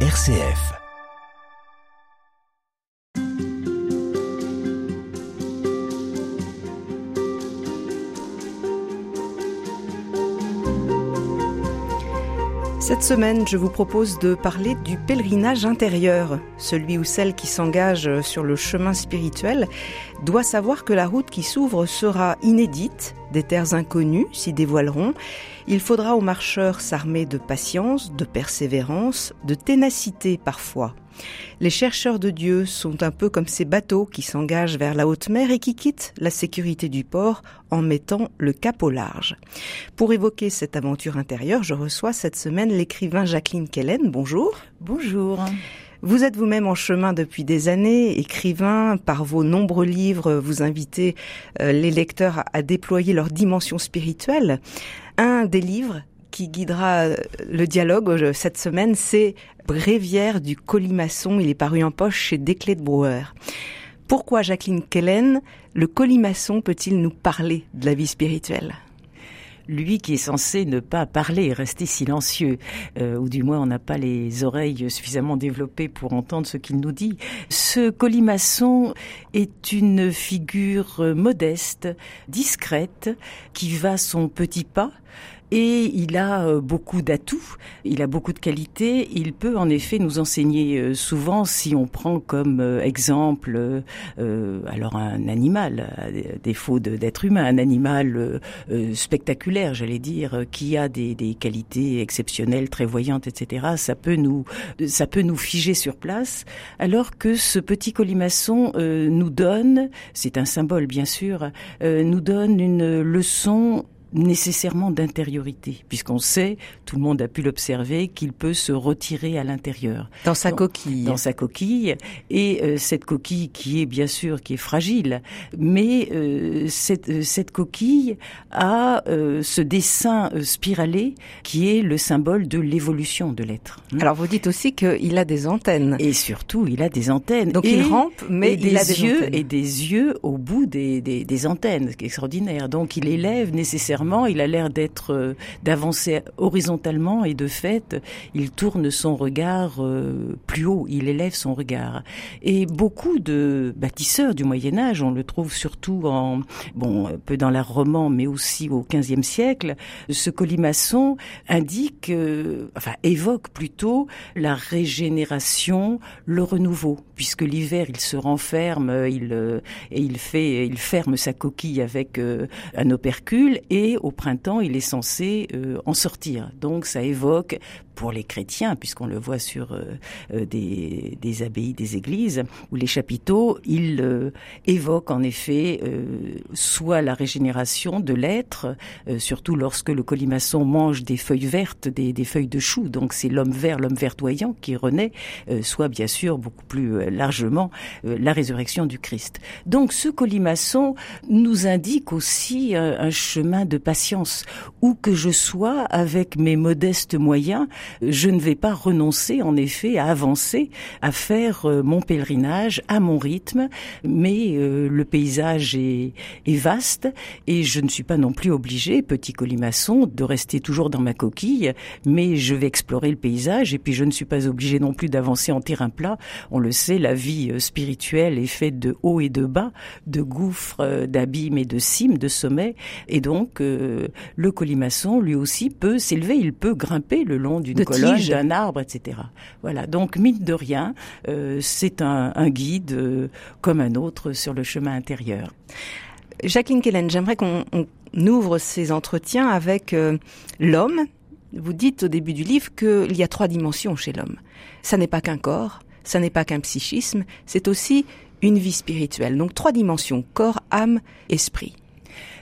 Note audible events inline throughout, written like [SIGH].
RCF. Cette semaine, je vous propose de parler du pèlerinage intérieur. Celui ou celle qui s'engage sur le chemin spirituel doit savoir que la route qui s'ouvre sera inédite, des terres inconnues s'y dévoileront. Il faudra aux marcheurs s'armer de patience, de persévérance, de ténacité parfois. Les chercheurs de Dieu sont un peu comme ces bateaux qui s'engagent vers la haute mer et qui quittent la sécurité du port en mettant le cap au large. Pour évoquer cette aventure intérieure, je reçois cette semaine l'écrivain Jacqueline Kellen. Bonjour. Bonjour. Vous êtes vous-même en chemin depuis des années, écrivain, par vos nombreux livres, vous invitez euh, les lecteurs à déployer leur dimension spirituelle. Un des livres qui guidera euh, le dialogue euh, cette semaine, c'est Bréviaire du colimaçon. Il est paru en poche chez Desclés de Brouwer. Pourquoi Jacqueline Kellen, le colimaçon peut-il nous parler de la vie spirituelle? Lui qui est censé ne pas parler, rester silencieux, euh, ou du moins on n'a pas les oreilles suffisamment développées pour entendre ce qu'il nous dit. Ce colimaçon est une figure modeste, discrète, qui va son petit pas, et il a euh, beaucoup d'atouts, il a beaucoup de qualités. Il peut en effet nous enseigner euh, souvent si on prend comme euh, exemple alors un animal, à défaut d'être humain, un animal spectaculaire, j'allais dire, qui a des, des, qualités exceptionnelles, très voyantes, etc. Ça peut nous ça peut nous figer sur place, alors que ce petit colimaçon nous donne, c'est un symbole bien sûr, nous donne une leçon nécessairement d'intériorité, puisqu'on sait, tout le monde a pu l'observer, qu'il peut se retirer à l'intérieur. Dans sa coquille. Dans sa coquille. Et euh, cette coquille qui est bien sûr, qui est fragile, mais euh, cette, euh, cette, coquille a ce dessin spiralé qui est le symbole de l'évolution de l'être. Hmm. Alors vous dites aussi qu'il a des antennes. Et surtout, il a des antennes. Donc il rampe, mais il des a des yeux antennes. et des yeux au bout des, des, des antennes, ce qui est extraordinaire. Donc il élève nécessairement il a l'air d'être euh, d'avancer horizontalement et de fait, il tourne son regard euh, plus haut, il élève son regard. Et beaucoup de bâtisseurs du Moyen Âge, on le trouve surtout en bon, un peu dans l'art roman, mais aussi au XVe siècle, ce colimaçon indique, euh, enfin évoque plutôt la régénération, le renouveau, puisque l'hiver il se renferme, il et il fait, il ferme sa coquille avec un opercule et au printemps, il est censé euh, en sortir. Donc ça évoque pour les chrétiens, puisqu'on le voit sur euh, euh, des, des, abbayes, des églises ou les chapiteaux, il euh, évoque en effet soit la régénération de l'être, surtout lorsque le colimaçon mange des feuilles vertes, des, des feuilles de chou, donc c'est l'homme vert, l'homme verdoyant qui renaît, soit bien sûr beaucoup plus largement la résurrection du Christ. Donc ce colimaçon nous indique aussi un chemin de patience, où que je sois avec mes modestes moyens, je ne vais pas renoncer en effet à avancer, à faire euh, mon pèlerinage à mon rythme, mais euh, le paysage est, vaste et je ne suis pas non plus obligé, petit colimaçon, de rester toujours dans ma coquille, mais je vais explorer le paysage et puis je ne suis pas obligé non plus d'avancer en terrain plat. On le sait, la vie euh, spirituelle est faite de hauts et de bas, de gouffres, d'abîmes et de cimes, de sommets, et donc le colimaçon lui aussi peut s'élever, il peut grimper le long d'une colonne, d'un arbre, etc. Voilà. Donc, mine de rien, euh, c'est un, un, guide euh, comme un autre sur le chemin intérieur. Jacqueline Kellen, j'aimerais qu'on ouvre ces entretiens avec euh, l'homme. Vous dites au début du livre qu'il y a trois dimensions chez l'homme. Ça n'est pas qu'un corps, ça n'est pas qu'un psychisme, c'est aussi une vie spirituelle. Donc trois dimensions, corps, âme, esprit.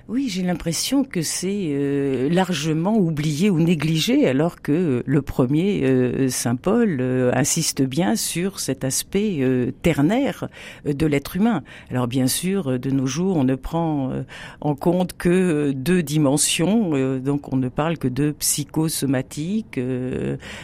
Oui, j'ai l'impression que c'est euh, largement oublié ou négligé, alors que le premier, euh, Saint Paul, euh, insiste bien sur cet aspect euh, ternaire de l'être humain. Alors bien sûr, de nos jours, on ne prend en compte que deux dimensions, donc on ne parle que de psychosomatique.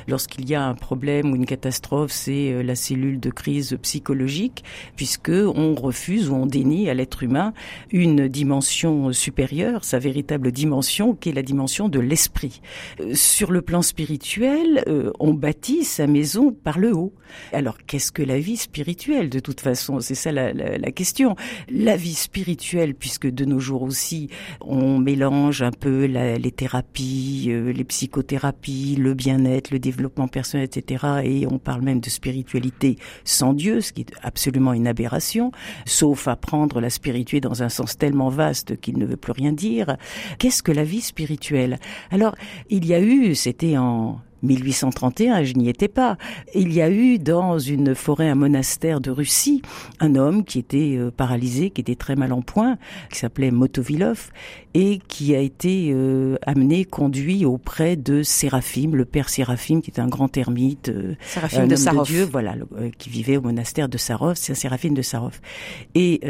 Lorsqu'il y a un problème ou une catastrophe, c'est la cellule de crise psychologique, puisque on refuse ou on dénie à l'être humain une dimension supérieure supérieure, sa véritable dimension, qui est la dimension de l'esprit. Euh, sur le plan spirituel, euh, on bâtit sa maison par le haut. Alors, qu'est-ce que la vie spirituelle, de toute façon? C'est ça la, la, question. La vie spirituelle, puisque de nos jours aussi, on mélange un peu les thérapies, euh, les psychothérapies, le bien-être, le développement personnel, etc. Et on parle même de spiritualité sans Dieu, ce qui est absolument une aberration, sauf à prendre la spiritualité dans un sens tellement vaste qu'il ne veut plus rien dire. Qu'est-ce que la vie spirituelle? Alors, il y a eu, c'était en 1831, je n'y étais pas. Il y a eu dans une forêt, un monastère de Russie, un homme qui était euh, paralysé, qui était très mal en point, qui s'appelait Motovilov, et qui a été euh, amené, conduit auprès de Séraphim, le père Séraphim, qui est un grand ermite, euh, Séraphim de Sarov, Dieu, voilà, qui vivait au monastère de Sarov, c'est Séraphim de Sarov. Et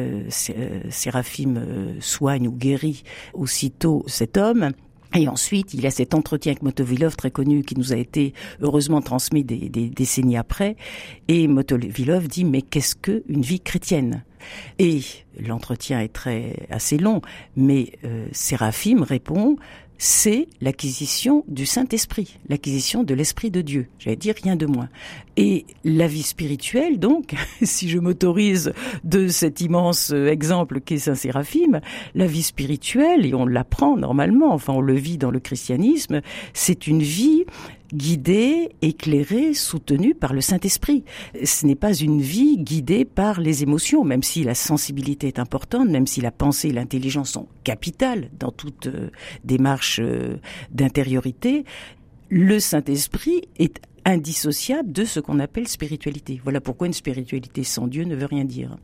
Séraphim soigne ou guérit aussitôt cet homme et ensuite, il y a cet entretien avec Motovilov très connu qui nous a été heureusement transmis des, décennies après. Et Motovilov dit mais qu'est-ce que une vie chrétienne? Et l'entretien est très assez long, mais euh, Séraphim répond c'est l'acquisition du Saint-Esprit, l'acquisition de l'Esprit de Dieu. J'allais dire rien de moins. Et la vie spirituelle, donc, [LAUGHS] si je m'autorise de cet immense exemple qu'est Saint Séraphime, la vie spirituelle, et on l'apprend normalement, enfin on le vit dans le christianisme, c'est une vie guidée, éclairée, soutenue par le Saint-Esprit. Ce n'est pas une vie guidée par les émotions, même si la sensibilité est importante, même si la pensée et l'intelligence sont capitales dans toute euh, démarche euh, d'intériorité. Le Saint-Esprit est indissociable de ce qu'on appelle spiritualité. Voilà pourquoi une spiritualité sans Dieu ne veut rien dire.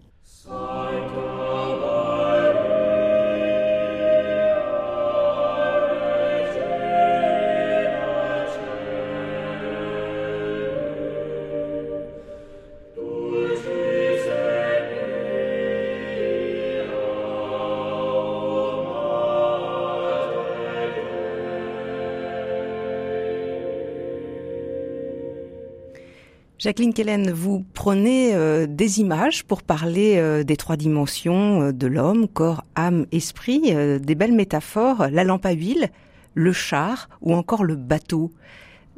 Jacqueline Kellen, vous prenez euh, des images pour parler euh, des trois dimensions euh, de l'homme, corps, âme, esprit, des belles métaphores, la lampe à huile, le char ou encore le bateau.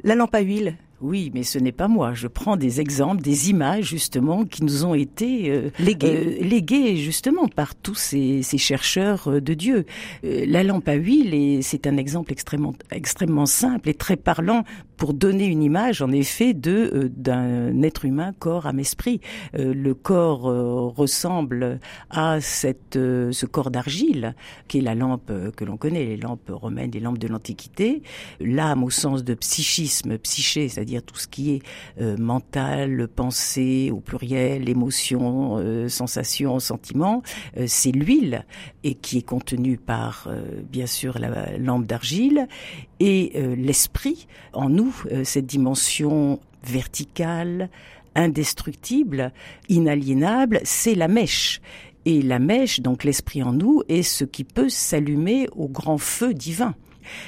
La lampe à huile, oui, mais ce n'est pas moi. Je prends des exemples, des images justement qui nous ont été euh, léguées. léguées justement par tous ces, ces chercheurs de Dieu. la lampe à huile, c'est un exemple extrêmement, extrêmement simple et très parlant pour donner une image, en effet, de euh, d'un être humain, corps, âme, esprit. Euh, le corps euh, ressemble à cette ce corps d'argile qui est la lampe que l'on connaît, les lampes romaines, les lampes de l'Antiquité. L'âme au sens de psychisme, psyché, c'est-à-dire tout ce qui est mental, pensée au pluriel, émotion, sensation, sentiment, c'est l'huile et qui est contenue par bien sûr la lampe d'argile et l'esprit en nous euh, cette dimension verticale, indestructible, inaliénable, c'est la mèche. Et la mèche, donc l'esprit en nous, est ce qui peut s'allumer au grand feu divin.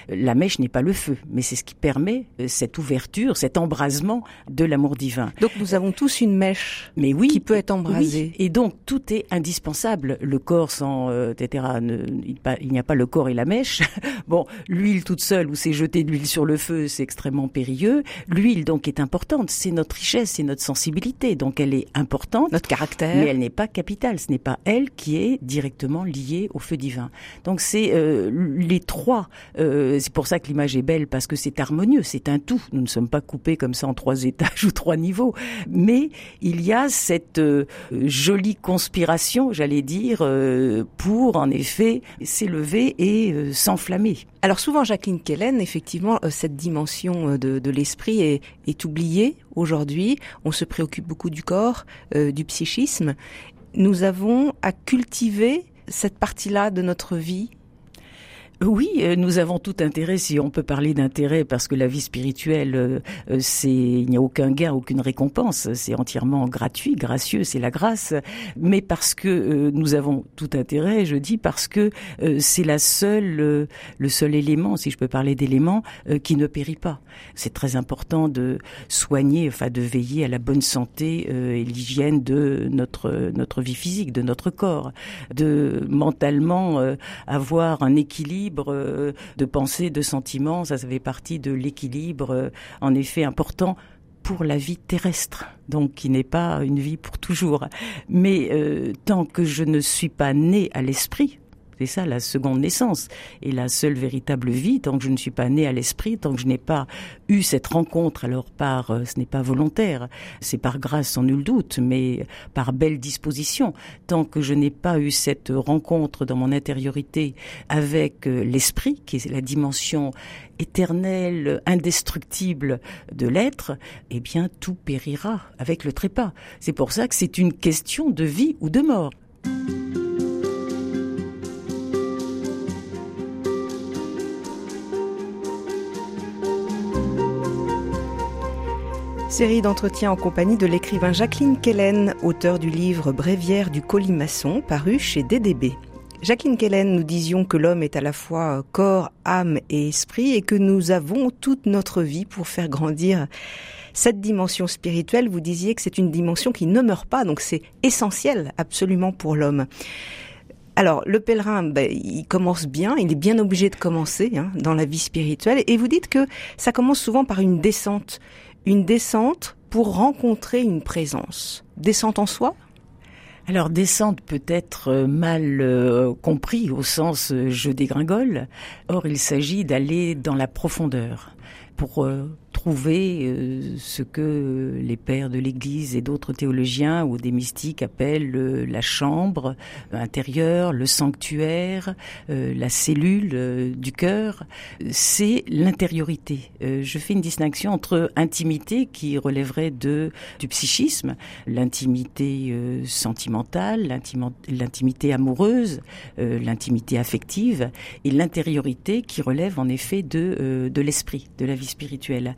La mèche n'est pas le feu, mais c'est ce qui permet euh, cette ouverture, cet embrasement de l'amour divin. Donc nous avons tous une mèche mais oui, qui peut être embrasée. Et donc tout est indispensable. Le corps sans, euh, etc., il n'y a pas le corps et la mèche. [LAUGHS] bon, l'huile toute seule ou c'est jeter de l'huile sur le feu, c'est extrêmement périlleux. L'huile donc est importante, c'est notre richesse, c'est notre sensibilité, donc elle est importante. Notre caractère. Mais elle n'est pas capitale, ce n'est pas elle qui est directement liée au feu divin. Donc c'est euh, les trois euh, c'est pour ça que l'image est belle parce que c'est harmonieux, c'est un tout. Nous ne sommes pas coupés comme ça en trois [LAUGHS] étages ou trois niveaux, mais il y a cette euh, jolie conspiration, j'allais dire, euh, pour en effet s'élever et s'enflammer. Alors souvent, Jacqueline Kellen, effectivement, cette dimension de, l'esprit est oubliée aujourd'hui. On se préoccupe beaucoup du corps, du psychisme. Nous avons à cultiver cette partie-là de notre vie Oui, euh, nous avons tout intérêt, si on peut parler d'intérêt, parce que la vie spirituelle, euh, euh, c'est il n'y a aucun gain, aucune récompense, c'est entièrement gratuit, gracieux, c'est la grâce. Mais parce que nous avons tout intérêt, je dis parce que c'est la seule, le seul élément, si je peux parler d'élément, qui ne périt pas. C'est très important de soigner, enfin de veiller à la bonne santé et l'hygiène de notre notre vie physique, de notre corps, de mentalement avoir un équilibre euh, de pensée, de sentiments. Ça, ça fait partie de l'équilibre, euh, en effet, important pour la vie terrestre, donc qui n'est pas une vie pour toujours. Mais euh, tant que je ne suis pas né à l'esprit, c'est ça la seconde naissance. Et la seule véritable vie, tant que je ne suis pas né à l'esprit, tant que je n'ai pas eu cette rencontre, alors par, euh, ce n'est pas volontaire, c'est par grâce sans nul doute, mais par belle disposition. Tant que je n'ai pas eu cette rencontre dans mon intériorité avec euh, l'esprit, qui est la dimension éternelle, indestructible de l'être, eh bien tout périra avec le trépas. C'est pour ça que c'est une question de vie ou de mort. Série d'entretiens en compagnie de l'écrivain Jacqueline Kellen, auteur du livre Bréviaire du colimaçon, paru chez DDB. Jacqueline Kellen, nous disions que l'homme est à la fois corps, âme et esprit et que nous avons toute notre vie pour faire grandir cette dimension spirituelle. Vous disiez que c'est une dimension qui ne meurt pas, donc c'est essentiel absolument pour l'homme. Alors, le pèlerin, ben, il commence bien, il est bien obligé de commencer hein, dans la vie spirituelle, et vous dites que ça commence souvent par une descente, une descente pour rencontrer une présence. Descente en soi? Alors descente peut être euh, mal euh, compris au sens euh, je dégringole. Or il s'agit d'aller dans la profondeur pour trouver euh, ce que les pères de l'Église et d'autres théologiens ou des mystiques appellent euh, la chambre intérieure, le sanctuaire, euh, la cellule du cœur, c'est l'intériorité. je fais une distinction entre intimité qui relèverait de du psychisme, l'intimité sentimentale, l'intimité amoureuse, l'intimité affective, et l'intériorité qui relève en effet de de l'esprit, de la vie spirituelle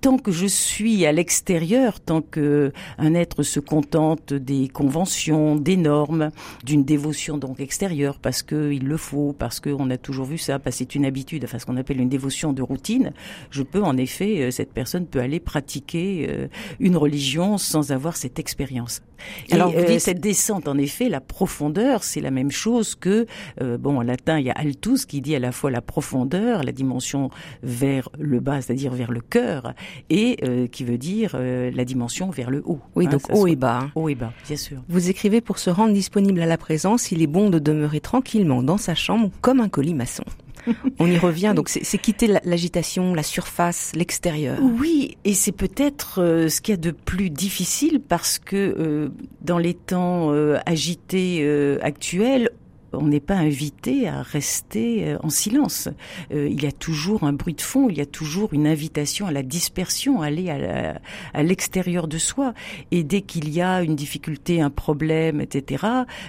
tant que je suis à l'extérieur, tant que un être se contente des conventions, des normes, d'une dévotion donc extérieure, parce qu'il le faut, parce qu'on a toujours vu ça, parce que c'est une habitude, enfin ce qu'on appelle une dévotion de routine, je peux en effet, euh, cette personne peut aller pratiquer euh, une religion sans avoir cette expérience. Alors, euh, cette descente, en effet, la profondeur, c'est la même chose que, bon, en latin, il y a altus qui dit à la fois la profondeur, la dimension vers le bas, c'est-à-dire vers le cœur, et euh, qui veut dire euh, la dimension vers le haut. Oui, hein, donc haut et bas. Haut et bas, bien sûr. Vous écrivez pour se rendre disponible à la présence, il est bon de demeurer tranquillement dans sa chambre comme un colimaçon. [LAUGHS] On y revient, donc c'est quitter l'agitation, la surface, l'extérieur. Oui, et c'est peut-être euh, ce qu'il y a de plus difficile parce que dans les temps agités actuels, on n'est pas invité à rester euh, en silence. Euh, il y a toujours un bruit de fond, il y a toujours une invitation à la dispersion, à aller à l'extérieur de soi. Et dès qu'il y a une difficulté, un problème, etc.,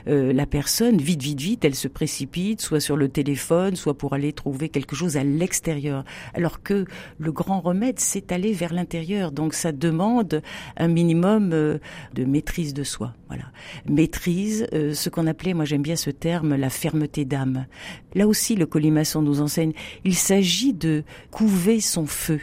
euh, la personne, vite, vite, vite, elle se précipite, soit sur le téléphone, soit pour aller trouver quelque chose à l'extérieur. Alors que le grand remède, c'est aller vers l'intérieur. Donc ça demande un minimum de maîtrise de soi. Voilà, maîtrise, ce qu'on appelait, moi j'aime bien ce terme, la fermeté d'âme. Là aussi, le colimaçon nous enseigne, il s'agit de couver son feu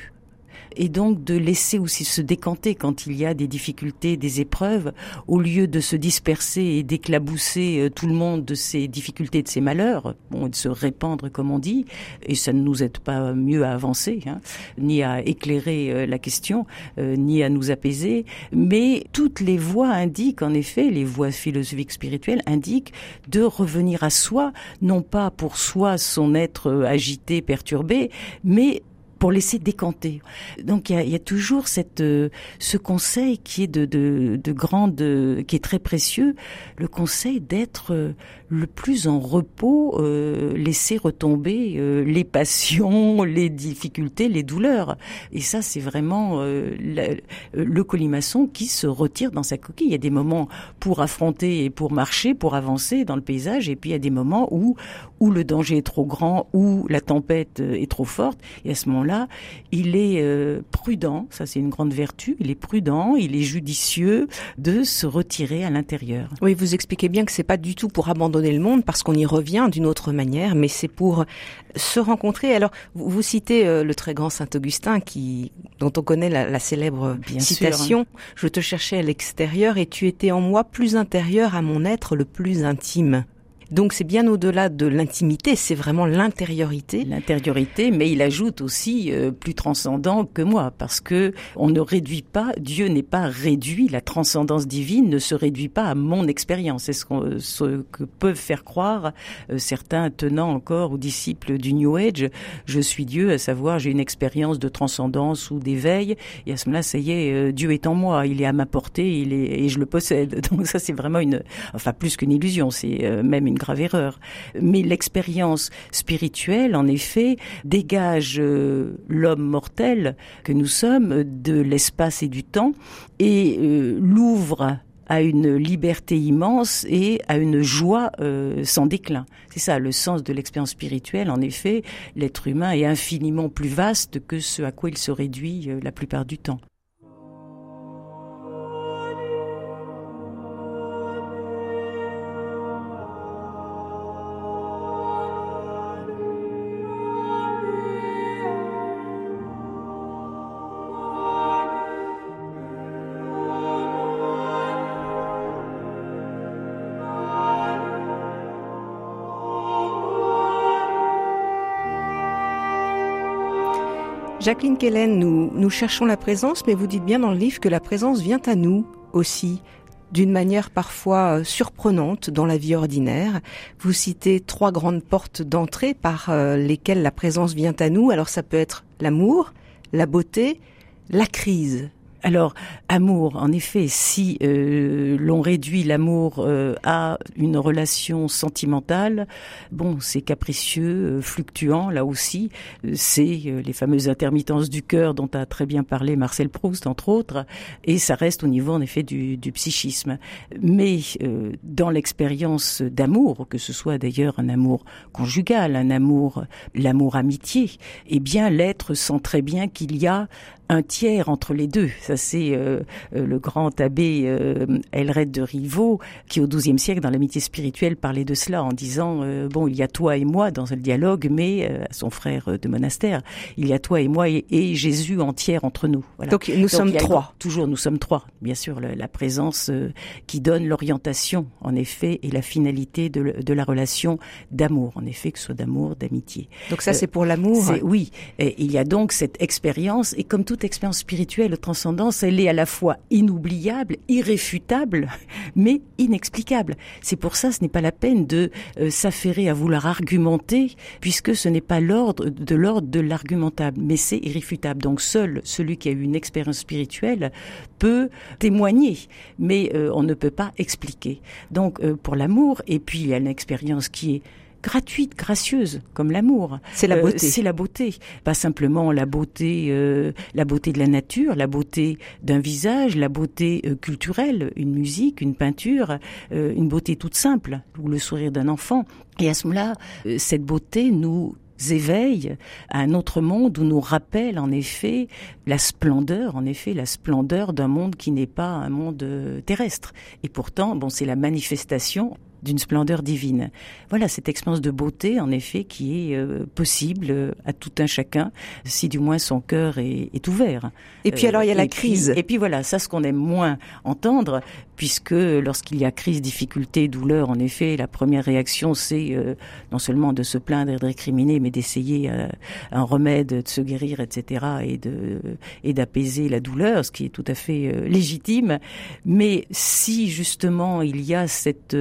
et donc de laisser aussi se décanter quand il y a des difficultés, des épreuves, au lieu de se disperser et d'éclabousser euh, tout le monde de ses difficultés, de ses malheurs, bon, de se répandre comme on dit, et ça ne nous aide pas mieux à avancer, hein, ni à éclairer euh, la question, euh, ni à nous apaiser, mais toutes les voies indiquent, en effet, les voies philosophiques spirituelles indiquent de revenir à soi, non pas pour soi son être agité, perturbé, mais pour laisser décanter. Donc il y a, toujours cette euh, ce conseil qui est de, de, de grande qui est très précieux, le conseil d'être euh, le plus en repos, euh, laisser retomber euh, les passions, [LAUGHS] les difficultés, les douleurs. Et ça c'est vraiment le colimaçon qui se retire dans sa coquille. Il y a des moments pour affronter et pour marcher, pour avancer dans le paysage, et puis il y a des moments où où le danger est trop grand, où la tempête est trop forte, et à ce moment là, il est euh, prudent, ça c'est une grande vertu, il est prudent, il est judicieux de se retirer à l'intérieur. Oui, vous expliquez bien que c'est pas du tout pour abandonner le monde parce qu'on y revient d'une autre manière, mais c'est pour se rencontrer. Alors, vous, citez euh, le très grand Saint Augustin qui, dont on connaît la, célèbre citation Je te cherchais à l'extérieur et tu étais en moi plus intérieur à mon être le plus intime. Donc c'est bien au-delà de l'intimité, c'est vraiment l'intériorité. L'intériorité, mais il ajoute aussi euh, plus transcendant que moi, parce que on ne réduit pas, Dieu n'est pas réduit, la transcendance divine ne se réduit pas à mon expérience. C'est ce, ce, que peuvent faire croire euh, certains tenants encore aux disciples du New Age. Je suis Dieu, à savoir j'ai une expérience de transcendance ou d'éveil, et à ce moment-là, ça y est, euh, Dieu est en moi, il est à ma portée, il est et je le possède. [LAUGHS] Donc ça, c'est vraiment une, enfin plus qu'une illusion, c'est même une grave erreur. Mais l'expérience spirituelle, en effet, dégage euh, l'homme mortel que nous sommes de l'espace et du temps et euh, l'ouvre à une liberté immense et à une joie euh, sans déclin. C'est ça le sens de l'expérience spirituelle. En effet, l'être humain est infiniment plus vaste que ce à quoi il se réduit la plupart du temps. Jacqueline Kellen, nous, nous cherchons la présence, mais vous dites bien dans le livre que la présence vient à nous aussi, d'une manière parfois euh, surprenante dans la vie ordinaire. Vous citez trois grandes portes d'entrée par euh, lesquelles la présence vient à nous. Alors ça peut être l'amour, la beauté, la crise. Alors, amour, en effet, si euh, l'on réduit l'amour euh, à une relation sentimentale, bon, c'est capricieux, euh, fluctuant, là aussi. c'est les fameuses intermittences du cœur dont a très bien parlé Marcel Proust, entre autres, et ça reste au niveau, en effet, du, du psychisme. Mais dans l'expérience d'amour, que ce soit d'ailleurs un amour conjugal, un amour, l'amour amitié, eh bien, l'être sent très bien qu'il y a un tiers entre les deux. Ça, c'est euh, euh, le grand abbé euh, Elred de Rivaux qui, au XIIe siècle, dans l'amitié spirituelle, parlait de cela en disant euh, bon, il y a toi et moi dans le dialogue, mais à son frère de monastère, il y a toi et moi et, Jésus entière entre nous. Voilà. Donc nous sommes trois. Toujours, nous sommes trois. Bien sûr, la présence qui donne l'orientation, en effet, et la finalité de, de la relation d'amour, en effet, que ce soit d'amour, d'amitié. Donc ça, c'est pour l'amour. Oui. Et il y a donc cette expérience, et comme tout expérience spirituelle, transcendance, elle est à la fois inoubliable, irréfutable, [LAUGHS] mais inexplicable. C'est pour ça, ce n'est pas la peine de euh, s'affairer à vouloir argumenter, puisque ce n'est pas l'ordre de l'ordre de l'argumentable, mais c'est irréfutable. Donc seul celui qui a eu une expérience spirituelle peut témoigner, mais euh, on ne peut pas expliquer. Donc euh, pour l'amour, et puis il y a une expérience qui est gratuite, gracieuse, comme l'amour. C'est la euh, beauté. c'est la beauté, pas simplement la beauté, euh, la beauté de la nature, la beauté d'un visage, la beauté euh, culturelle, une musique, une peinture, une beauté toute simple, ou le sourire d'un enfant. Et à ce moment-là, cette beauté nous éveille à un autre monde où nous rappelle en effet la splendeur, en effet la splendeur d'un monde qui n'est pas un monde terrestre. Et pourtant, bon, c'est la manifestation d'une splendeur divine. Voilà cette expérience de beauté, en effet, qui est euh, possible euh, à tout un chacun, si du moins son cœur est, ouvert. Et puis alors il y a la crise. et puis voilà, ça ce qu'on aime moins entendre, puisque lorsqu'il y a crise, difficulté, douleur, en effet, la première réaction c'est euh, non seulement de se plaindre et de récriminer, mais d'essayer un remède, de se guérir, etc., et de et d'apaiser la douleur, ce qui est tout à fait légitime. Mais si justement il y a cette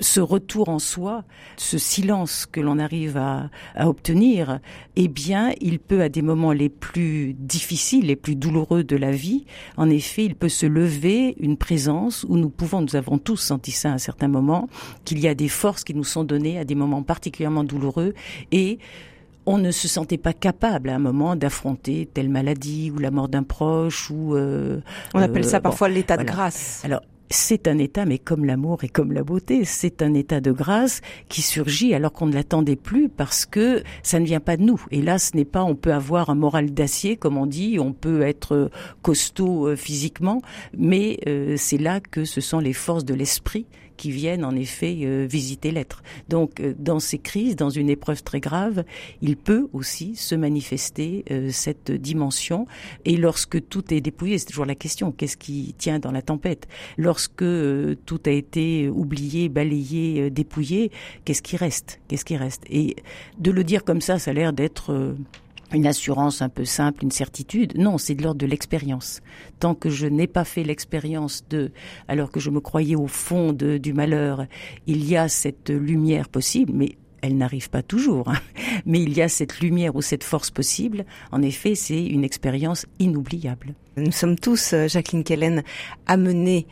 ce retour en soi, ce silence que l'on arrive à, obtenir, eh bien, il peut à des moments les plus difficiles, les plus douloureux de la vie, en effet, il peut se lever une présence où nous pouvons, nous avons tous senti ça à un certain moment, qu'il y a des forces qui nous sont données à des moments particulièrement douloureux et on ne se sentait pas capable à un moment d'affronter telle maladie ou la mort d'un proche ou euh, on appelle ça euh, parfois l'état de grâce. Alors c'est un état, mais comme l'amour et comme la beauté, c'est un état de grâce qui surgit alors qu'on ne l'attendait plus parce que ça ne vient pas de nous. Et là, ce n'est pas, on peut avoir un moral d'acier, comme on dit, on peut être costaud euh, physiquement, mais euh, c'est là que ce sont les forces de l'esprit qui viennent en effet euh, visiter l'être. Donc euh, dans ces crises, dans une épreuve très grave, il peut aussi se manifester euh, cette dimension. Et lorsque tout est dépouillé, c'est toujours la question, qu'est-ce qui tient dans la tempête? Lorsque tout a été oublié, balayé, dépouillé, qu'est-ce qui reste? Qu'est-ce qui reste? Et de le dire comme ça, ça a l'air d'être une assurance un peu simple, une certitude. Non, c'est de l'ordre de l'expérience. Tant que je n'ai pas fait l'expérience de, alors que je me croyais au fond du malheur, il y a cette lumière possible, mais elle n'arrive pas toujours. Hein. [LAUGHS] Mais il y a cette lumière ou cette force possible. En effet, c'est une expérience inoubliable. Nous sommes tous, euh, Jacqueline Kellen, amenés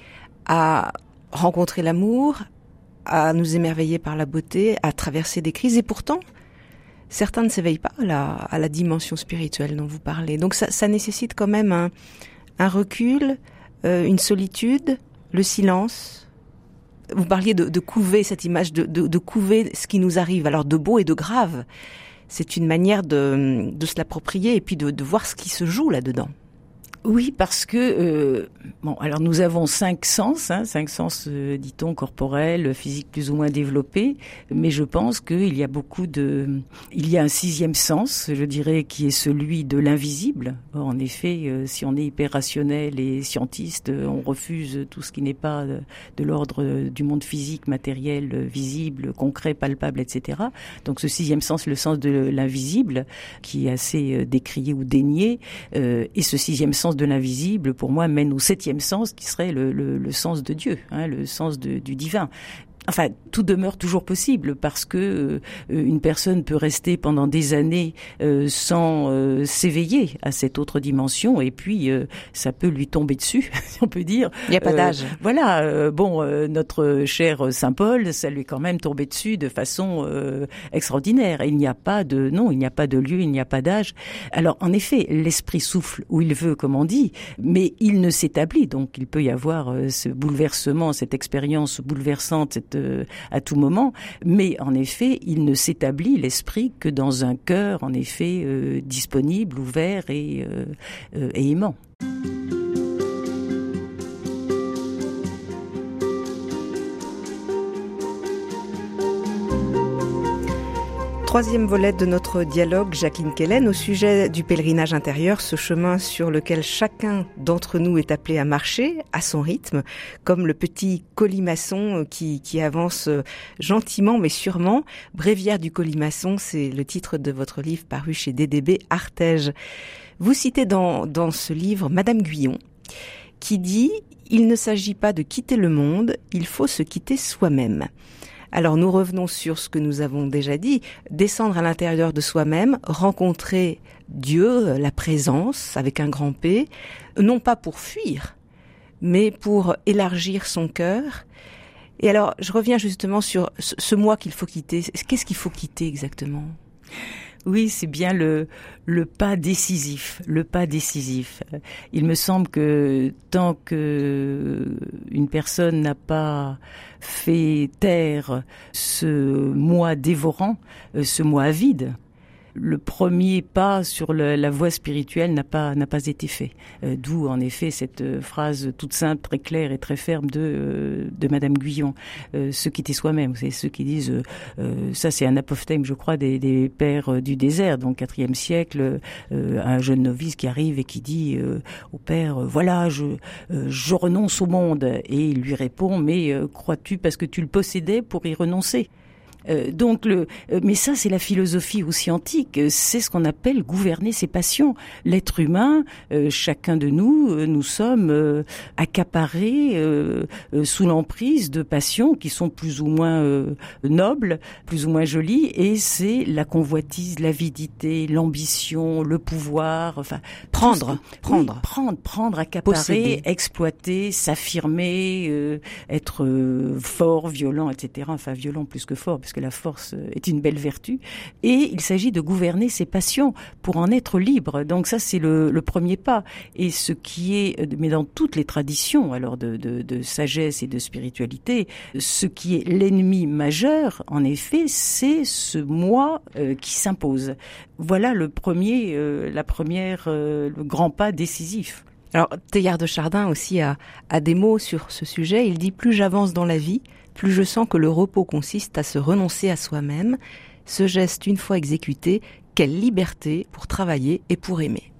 à rencontrer l'amour, à nous émerveiller par la beauté, à traverser des crises. Et pourtant, certains ne s'éveillent pas à la, à la, dimension spirituelle dont vous parlez. Donc ça, ça nécessite quand même un, un recul, euh, une solitude, le silence. Vous parliez de, de couver cette image, de, de, de, couver ce qui nous arrive, alors de beau et de grave. C'est une manière de, se l'approprier et puis de voir ce qui se joue là-dedans. Oui, parce que euh, bon, alors nous avons cinq sens, hein, cinq sens, euh, dit-on, corporels, physiques plus ou moins développés, mais je pense qu'il y a beaucoup de, il y a un sixième sens, je dirais, qui est celui de l'invisible. En effet, euh, si on est hyper rationnel et scientiste, on refuse tout ce qui n'est pas de, l'ordre du monde physique, matériel, visible, concret, palpable, etc. Donc ce sixième sens, le sens de l'invisible, qui est assez décrié ou dénié, et ce sixième sens de l'invisible, pour moi, mène au septième sens, qui serait le, sens de Dieu, hein, le sens du divin enfin tout demeure toujours possible parce que euh, une personne peut rester pendant des années euh, sans euh, s'éveiller à cette autre dimension et puis ça peut lui tomber dessus [LAUGHS] si on peut dire. Il n'y a pas d'âge. voilà bon notre cher saint Paul ça lui est quand même tombé dessus de façon extraordinaire. Il n'y a pas de non il n'y a pas de lieu il n'y a pas d'âge. Alors en effet l'esprit souffle où il veut comme on dit mais il ne s'établit. Donc il peut y avoir ce bouleversement cette expérience bouleversante cette à tout moment, mais en effet, il ne s'établit l'esprit que dans un cœur, en effet, euh, disponible, ouvert et, euh, euh, et aimant. Troisième volet de notre dialogue, Jacqueline Kellen, au sujet du pèlerinage intérieur, ce chemin sur lequel chacun d'entre nous est appelé à marcher à son rythme, comme le petit colimaçon qui, qui avance gentiment mais sûrement. Bréviaire du colimaçon, c'est le titre de votre livre paru chez DDB Artege. Vous citez dans, dans ce livre Madame Guyon, qui dit « Il ne s'agit pas de quitter le monde, il faut se quitter soi-même ». Alors nous revenons sur ce que nous avons déjà dit, descendre à l'intérieur de soi-même, rencontrer Dieu, la présence avec un grand P, non pas pour fuir, mais pour élargir son cœur. Et alors je reviens justement sur ce moi qu'il faut quitter. Qu'est-ce qu'il faut quitter exactement? Oui, c'est bien le, le pas décisif, le pas décisif. Il me semble que tant que une personne n'a pas fait taire ce moi dévorant, euh, ce moi avide, le premier pas sur la voie spirituelle n'a pas n'a pas été fait. Euh, d'où en effet cette euh, phrase toute simple, très claire et très ferme de euh, de Madame Guyon, ce qui était soi-même. C'est ceux qui disent ça, c'est un apophthegme, je crois, des, des pères du désert, donc quatrième siècle, un jeune novice qui arrive et qui dit au père voilà, je je renonce au monde et il lui répond mais crois-tu parce que tu le possédais pour y renoncer? Euh, donc, le, euh, mais ça, c'est la philosophie aussi antique. C'est ce qu'on appelle gouverner ses passions. L'être humain, euh, chacun de nous, nous sommes accaparés sous l'emprise de passions qui sont plus ou moins nobles, plus ou moins jolies, et c'est la convoitise, l'avidité, l'ambition, le pouvoir, enfin prendre, prendre, prendre, prendre, accaparer, exploiter, s'affirmer, être fort, violent, etc. Enfin, violent plus que fort parce que la force est une belle vertu. Et il s'agit de gouverner ses passions pour en être libre. Donc ça, c'est le, premier pas. Et ce qui est, mais dans toutes les traditions, alors de, sagesse et de spiritualité, ce qui est l'ennemi majeur, en effet, c'est ce moi euh, qui s'impose. Voilà le premier, euh, la première, euh, le grand pas décisif. Alors, Théard de Chardin aussi a des mots sur ce sujet. Il dit plus j'avance dans la vie, plus je sens que le repos consiste à se renoncer à soi-même. Ce geste, une fois exécuté, quelle liberté pour travailler et pour aimer.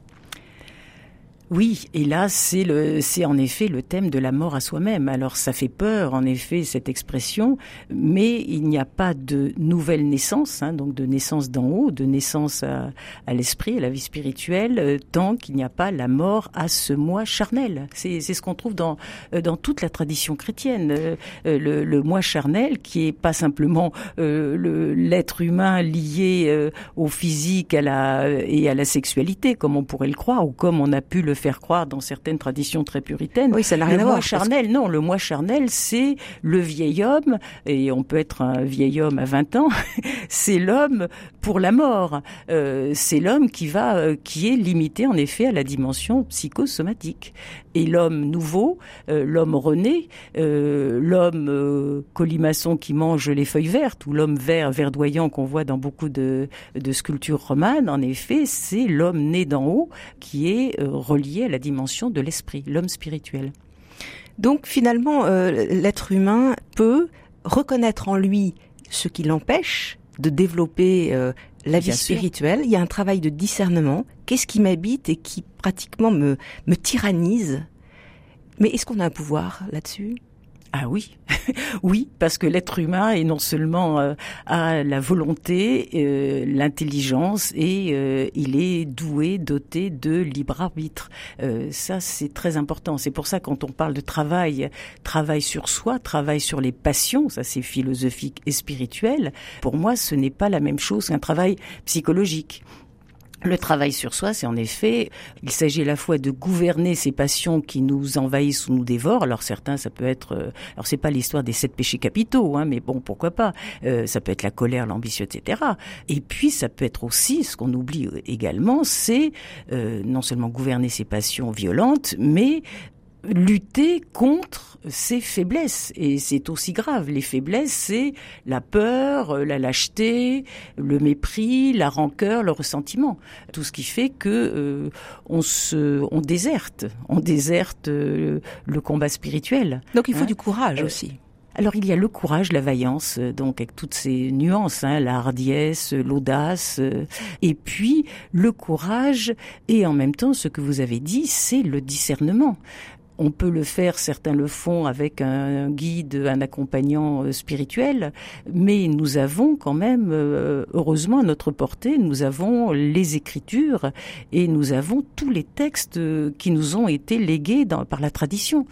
Oui, et là, c'est le, c'est en effet le thème de la mort à soi-même. Alors, ça fait peur, en effet, cette expression, mais il n'y a pas de nouvelle naissance, hein, donc de naissance d'en haut, de naissance à, à l'esprit, à la vie spirituelle, euh, tant qu'il n'y a pas la mort à ce moi charnel. C'est, c'est ce qu'on trouve dans, euh, dans toute la tradition chrétienne. Euh, le, le moi charnel, qui est pas simplement le, l'être humain lié au physique à la, et à la sexualité, comme on pourrait le croire, ou comme on a pu le faire croire dans certaines traditions très puritaines. Oui, ça n'a rien le à voir. moi charnel, non, le moi charnel, c'est le vieil homme, et on peut être un vieil homme à 20 ans, [LAUGHS] c'est l'homme pour la mort. Euh, c'est l'homme qui va, euh, qui est limité en effet à la dimension psychosomatique. Et l'homme nouveau, euh, l'homme rené, l'homme colimaçon qui mange les feuilles vertes, ou l'homme vert verdoyant qu'on voit dans beaucoup de, sculptures romanes, en effet, c'est l'homme né d'en haut qui est relié à la dimension de l'esprit, l'homme spirituel. Donc finalement, euh, l'être humain peut reconnaître en lui ce qui l'empêche de développer euh, la vie spirituelle. Il y a un travail de discernement. Qu'est-ce qui m'habite et qui pratiquement me, me tyrannise? Mais est-ce qu'on a un pouvoir là-dessus? Ah oui, [LAUGHS] oui, parce que l'être humain est non seulement euh, a la volonté, euh, l'intelligence et euh, il est doué, doté de libre arbitre. ça, c'est très important. C'est pour ça quand on parle de travail, travail sur soi, travail sur les passions, ça c'est philosophique et spirituel. Pour moi, ce n'est pas la même chose qu'un travail psychologique. Le travail sur soi, c'est en effet, il s'agit à la fois de gouverner ces passions qui nous envahissent ou nous dévorent. Alors certains, ça peut être, euh, alors c'est pas l'histoire des sept péchés capitaux, hein, mais bon, pourquoi pas. Euh, ça peut être la colère, l'ambition, etc. Et puis ça peut être aussi, ce qu'on oublie également, c'est euh, non seulement gouverner ces passions violentes, mais lutter contre ses faiblesses. Et c'est aussi grave. Les faiblesses, c'est la peur, la lâcheté, le mépris, la rancœur, le ressentiment. Tout ce qui fait que euh, on se, on déserte, on déserte euh, le combat spirituel. Donc il faut hein? du courage euh, aussi. Alors il y a le courage, la vaillance, donc avec toutes ces nuances, hein, la hardiesse, l'audace, et puis le courage, et en même temps ce que vous avez dit, c'est le discernement. On peut le faire, certains le font avec un guide, un accompagnant euh, spirituel, mais nous avons quand même, euh, heureusement à notre portée, nous avons les écritures et nous avons tous les textes euh, qui nous ont été légués par la tradition.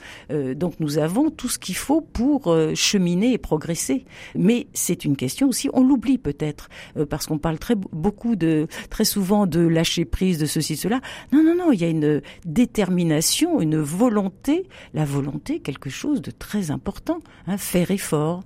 donc nous avons tout ce qu'il faut pour cheminer et progresser. Mais c'est une question aussi, on l'oublie peut-être, parce qu'on parle très beaucoup de, très souvent de lâcher prise, de ceci, cela. Non, non, non, il y a une détermination, une volonté la volonté, quelque chose de très important, hein, faire effort.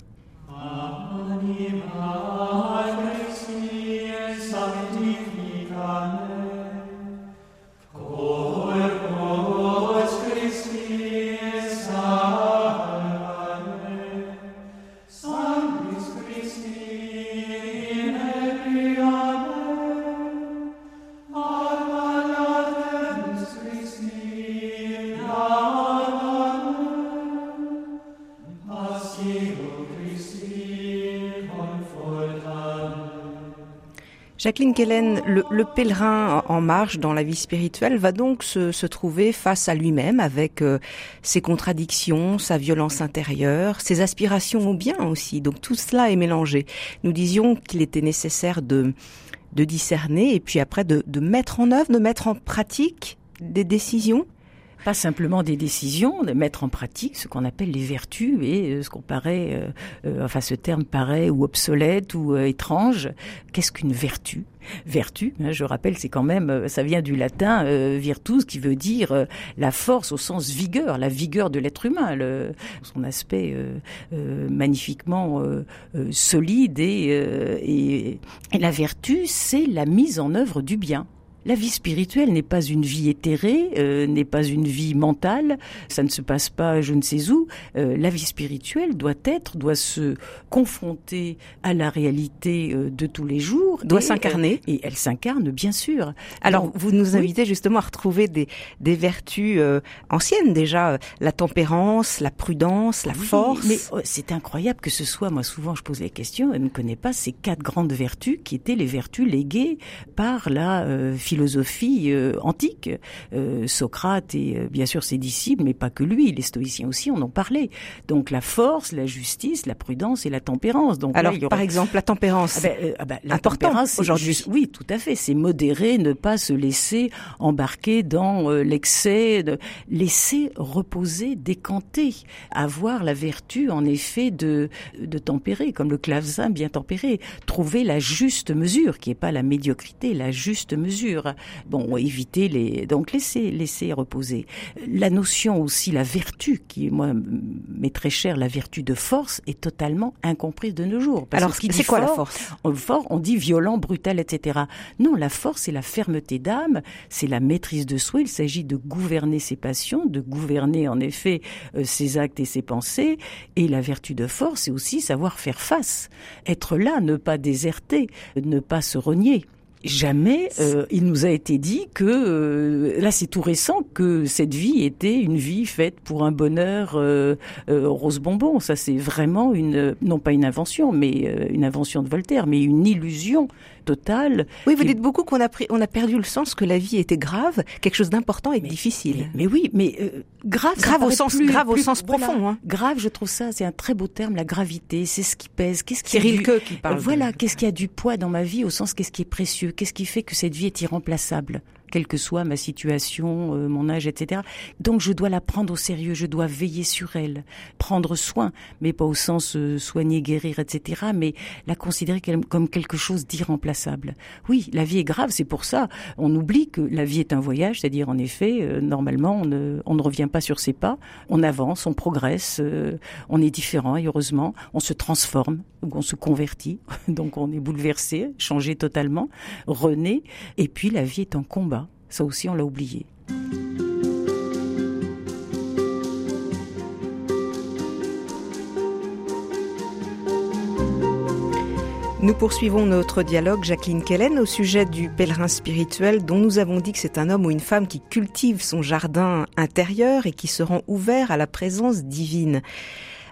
Jacqueline Kellen, le, pèlerin en marche dans la vie spirituelle va donc se, trouver face à lui-même avec euh, ses contradictions, sa violence intérieure, ses aspirations au bien aussi. Donc tout cela est mélangé. Nous disions qu'il était nécessaire de, de discerner et puis après de, de mettre en œuvre, de mettre en pratique des décisions pas simplement des décisions, de mettre en pratique ce qu'on appelle les vertus et euh, ce qu'on paraît, euh, euh, enfin ce terme paraît ou obsolète ou étrange. Qu'est-ce qu'une vertu? Vertu, hein, je rappelle, c'est quand même, ça vient du latin virtus, qui veut dire la force au sens vigueur, la vigueur de l'être humain, le, son aspect magnifiquement solide et, et la vertu, c'est la mise en œuvre du bien. La vie spirituelle n'est pas une vie éthérée, euh, n'est pas une vie mentale, ça ne se passe pas je ne sais où. Euh, la vie spirituelle doit être, doit se confronter à la réalité euh, de tous les jours. Doit s'incarner. et elle s'incarne, bien sûr. Alors, vous nous invitez justement à retrouver des, des vertus anciennes déjà, la tempérance, la prudence, la force. Mais oh, c'est incroyable que ce soit, moi souvent je pose la question, elle ne connaît pas ces quatre grandes vertus qui étaient les vertus léguées par la philosophie euh, antique. Euh, Socrate et euh, bien sûr ses disciples, mais pas que lui, les stoïciens aussi on en parlait. Donc la force, la justice, la prudence et la tempérance. Donc alors par exemple la tempérance, ah ben, ah ben, la tempérance aujourd'hui. Oui, tout à fait. C'est modérer, ne pas se laisser embarquer dans l'excès, de laisser reposer, décanter, avoir la vertu en effet de de tempérer, comme le clavecin bien tempéré, trouver la juste mesure, qui est pas la médiocrité, la juste mesure. Bon, éviter les, donc laisser, laisser reposer. La notion aussi, la vertu, qui moi m'est très chère, la vertu de force, est totalement incomprise de nos jours. Alors, c'est quoi la force? Fort, on dit violent, brutal, etc. Non, la force, c'est la fermeté d'âme, c'est la maîtrise de soi. Il s'agit de gouverner ses passions, de gouverner en effet euh, ses actes et ses pensées. Et la vertu de force, c'est aussi savoir faire face, être là, ne pas déserter, ne pas se renier jamais euh, il nous a été dit que euh, là c'est tout récent que cette vie était une vie faite pour un bonheur euh, rose bonbon. Ça c'est vraiment une non pas une invention mais une invention de Voltaire mais une illusion totale oui vous dites beaucoup qu'on a pris on a perdu le sens que la vie était grave quelque chose d'important et difficile. mais, oui mais grave grave au sens grave au sens profond hein. grave je trouve ça c'est un très beau terme la gravité c'est ce qui pèse qu'est-ce qui Rilke qui parle voilà qu'est-ce qui a du poids dans ma vie au sens qu'est-ce qui est précieux Qu'est-ce qui fait que cette vie est irremplaçable? Quelle que soit ma situation, euh, mon âge, etc. Donc je dois la prendre au sérieux, je dois veiller sur elle, prendre soin, mais pas au sens euh, soigner, guérir, etc., mais la considérer comme quelque chose d'irremplaçable. Oui, la vie est grave, c'est pour ça. On oublie que la vie est un voyage, c'est-à-dire en effet, euh, normalement, on ne, on ne, revient pas sur ses pas, on avance, on progresse, on est différent et heureusement, on se transforme, on se convertit, [LAUGHS] donc on est bouleversé, changé totalement, rené, et puis la vie est en combat. Ça aussi, on l'a oublié. Nous poursuivons notre dialogue, Jacqueline Kellen, au sujet du pèlerin spirituel dont nous avons dit que c'est un homme ou une femme qui cultive son jardin intérieur et qui se rend ouvert à la présence divine.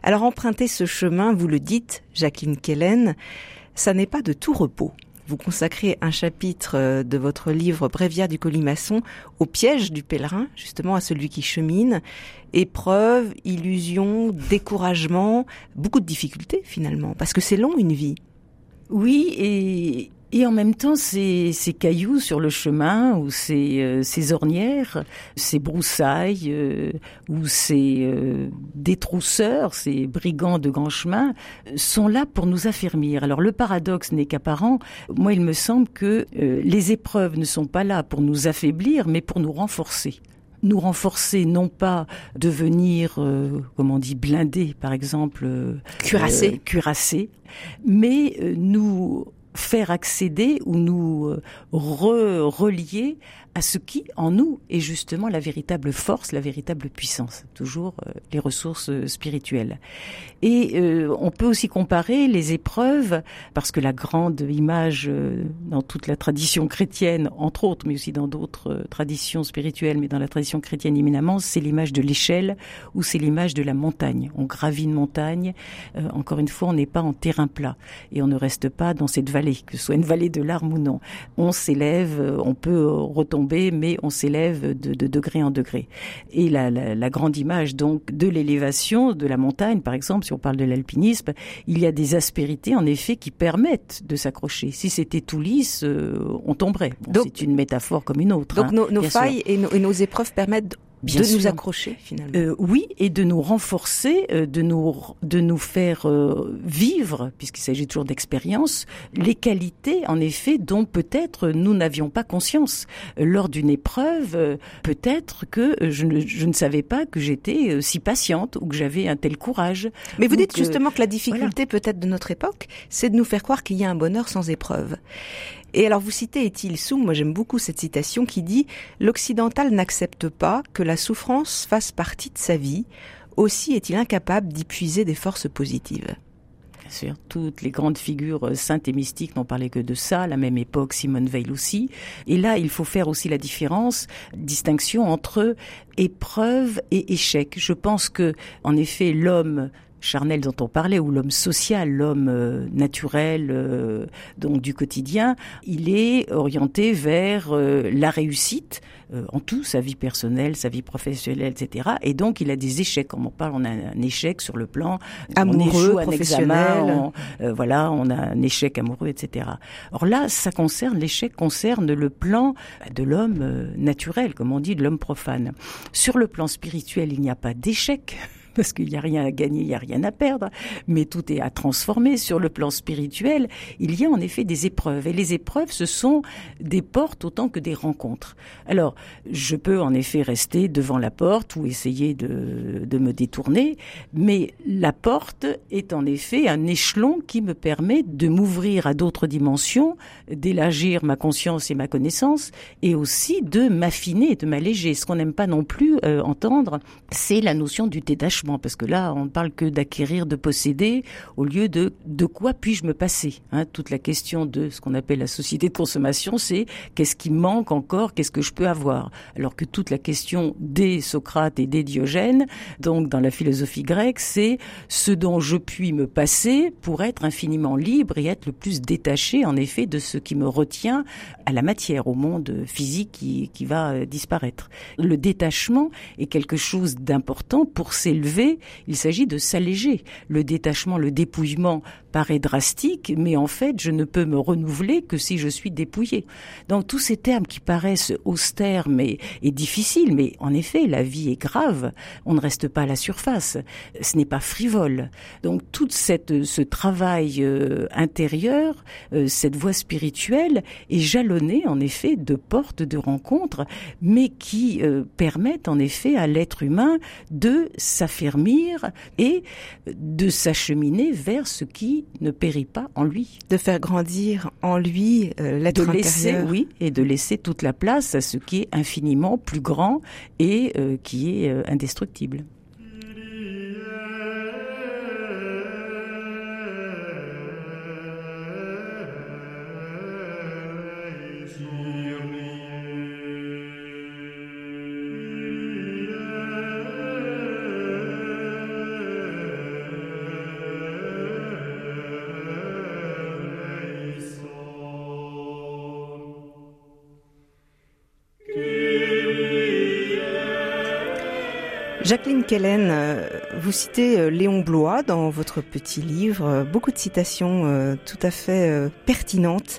Alors emprunter ce chemin, vous le dites, Jacqueline Kellen, ça n'est pas de tout repos vous consacrez un chapitre euh, de votre livre Bréviaire du colimaçon au piège du pèlerin, justement à celui qui chemine. Épreuves, illusions, découragement, beaucoup de difficultés finalement, parce que c'est long une vie. Oui, et et en même temps, ces, ces cailloux sur le chemin, ou ces, euh, ces ornières, ces broussailles, euh, ou ces euh, détrousseurs, ces brigands de grand chemin, sont là pour nous affermir. Alors le paradoxe n'est qu'apparent. Moi, il me semble que les épreuves ne sont pas là pour nous affaiblir, mais pour nous renforcer nous renforcer, non pas devenir, euh, comme on dit, blindé, par exemple, cuirassé, cuirassé, mais nous faire accéder ou nous euh, relier à ce qui, en nous, est justement la véritable force, la véritable puissance, toujours euh, les ressources euh, spirituelles. Et on peut aussi comparer les épreuves, parce que la grande image dans toute la tradition chrétienne, entre autres, mais aussi dans d'autres traditions spirituelles, mais dans la tradition chrétienne éminemment, c'est l'image de l'échelle ou c'est l'image de la montagne. On gravit une montagne, encore une fois, on n'est pas en terrain plat et on ne reste pas dans cette vallée, que ce soit une vallée de larmes ou non. On s'élève, on peut retomber, mais on s'élève de, degré en degré. Et la, la grande image donc de l'élévation de la montagne, par exemple, si on parle de l'alpinisme, il y a des aspérités en effet qui permettent de s'accrocher. Si c'était tout lisse, euh, on tomberait. c'est une métaphore comme une autre. Donc hein, nos, failles et nos épreuves permettent de nous accrocher finalement. Euh, oui, et de nous renforcer, euh, de nous de nous faire euh, vivre, puisqu'il s'agit toujours d'expérience, les qualités en effet dont peut-être nous n'avions pas conscience lors d'une épreuve. peut-être que je ne, je ne savais pas que j'étais si patiente ou que j'avais un tel courage. Mais vous dites justement que la difficulté peut-être de notre époque, c'est de nous faire croire qu'il y a un bonheur sans épreuve. Et alors vous citez Etil Soum, moi j'aime beaucoup cette citation qui dit L'occidental n'accepte pas que la souffrance fasse partie de sa vie, aussi est-il incapable d'y puiser des forces positives. Bien sûr, toutes les grandes figures euh, saintes et mystiques n'ont parlé que de ça, à la même époque Simone Veil aussi. Et là, il faut faire aussi la différence, distinction entre épreuve et échec. Je pense que, en effet, l'homme charnel dont on parlait, ou l'homme social, l'homme euh, naturel, euh, donc du quotidien, il est orienté vers euh, la réussite en tout, sa vie personnelle, sa vie professionnelle, etc. Et donc il a des échecs. Comme on parle, on a un échec sur le plan amoureux, on professionnel. voilà, on a un échec amoureux, etc. Or là, ça concerne l'échec concerne le plan de l'homme naturel, comme on dit, de l'homme profane. Sur le plan spirituel, il n'y a pas d'échec [LAUGHS] parce qu'il n'y a rien à gagner, il n'y a rien à perdre, mais tout est à transformer. Sur le plan spirituel, il y a en effet des épreuves, et les épreuves, ce sont des portes autant que des rencontres. Alors, je peux en effet rester devant la porte ou essayer de, de me détourner, mais la porte est en effet un échelon qui me permet de m'ouvrir à d'autres dimensions, d'élargir ma conscience et ma connaissance, et aussi de m'affiner, de m'alléger. Ce qu'on n'aime pas non plus euh, entendre, c'est la notion du détachement parce que là, on ne parle que d'acquérir, de posséder, au lieu de de quoi puis-je me passer. Hein? Toute la question de ce qu'on appelle la société de consommation, c'est qu'est-ce qui manque encore, qu'est-ce que je peux avoir? Alors que toute la question des Socrates et des Diogènes, donc dans la philosophie grecque, c'est ce dont je puis me passer pour être infiniment libre et être le plus détaché, en effet, de ce qui me retient à la matière, au monde physique qui, qui va disparaître. Le détachement est quelque chose d'important pour s'élever il s'agit de s'alléger. Le détachement, le dépouillement paraît drastique, mais en fait, je ne peux me renouveler que si je suis dépouillé. Donc tous ces termes qui paraissent austères mais et difficiles, mais en effet, la vie est grave. On ne reste pas à la surface. Ce n'est pas frivole. Donc tout cette ce travail euh, intérieur, euh, cette voie spirituelle est jalonnée en effet de portes de rencontres, mais qui euh, permettent en effet à l'être humain de s'affermir et de s'acheminer vers ce qui ne périt pas en lui. De faire grandir en lui euh, l'être intérieur. oui, et de laisser toute la place à ce qui est infiniment plus grand et euh, qui est euh, indestructible. Jacqueline Kellen, euh, vous citez euh, Léon Blois dans votre petit livre, euh, beaucoup de citations tout à fait pertinentes.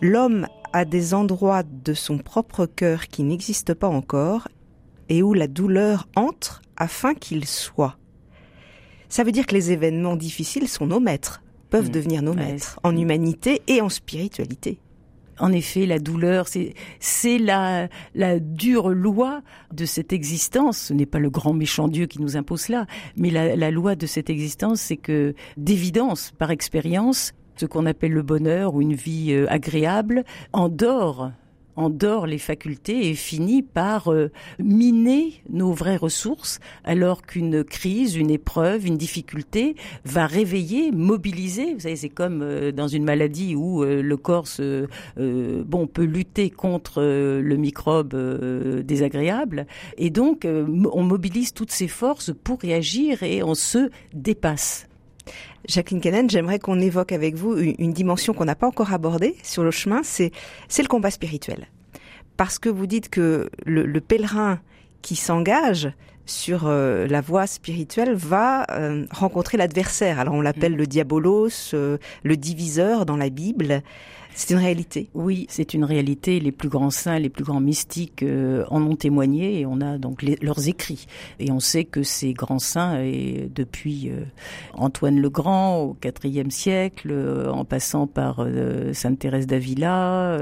L'homme a des endroits de son propre cœur qui n'existent pas encore et où la douleur entre afin qu'il soit. Ça veut dire que les événements difficiles sont nos maîtres, peuvent mmh. devenir nos maîtres en humanité et en spiritualité en effet, la douleur, c'est la, dure loi de cette existence. Ce n'est pas le grand méchant Dieu qui nous impose cela, mais la, la loi de cette existence, c'est que, d'évidence, par expérience, ce qu'on appelle le bonheur ou une vie euh, agréable endort endort les facultés et finit par euh, miner nos vraies ressources, alors qu'une crise, une épreuve, une difficulté va réveiller, mobiliser. Vous savez, c'est comme euh, dans une maladie où euh, le corps bon, peut lutter contre le microbe désagréable. Et donc, on mobilise toutes ses forces pour réagir et on se dépasse. Jacqueline Kenen, j'aimerais qu'on évoque avec vous une, dimension qu'on n'a pas encore abordée sur le chemin, c'est le combat spirituel. Parce que vous dites que le, pèlerin qui s'engage sur euh, la voie spirituelle va euh, rencontrer l'adversaire. Alors on l'appelle mm. le diabolos, euh, le diviseur dans la Bible. C'est une réalité. Oui, c'est une réalité. Les plus grands saints, les plus grands mystiques euh, en ont témoigné et on a donc leurs écrits. Et on sait que ces grands saints, et depuis euh, Antoine le Grand au IVe siècle, euh, en passant par Sainte Thérèse d'Avila,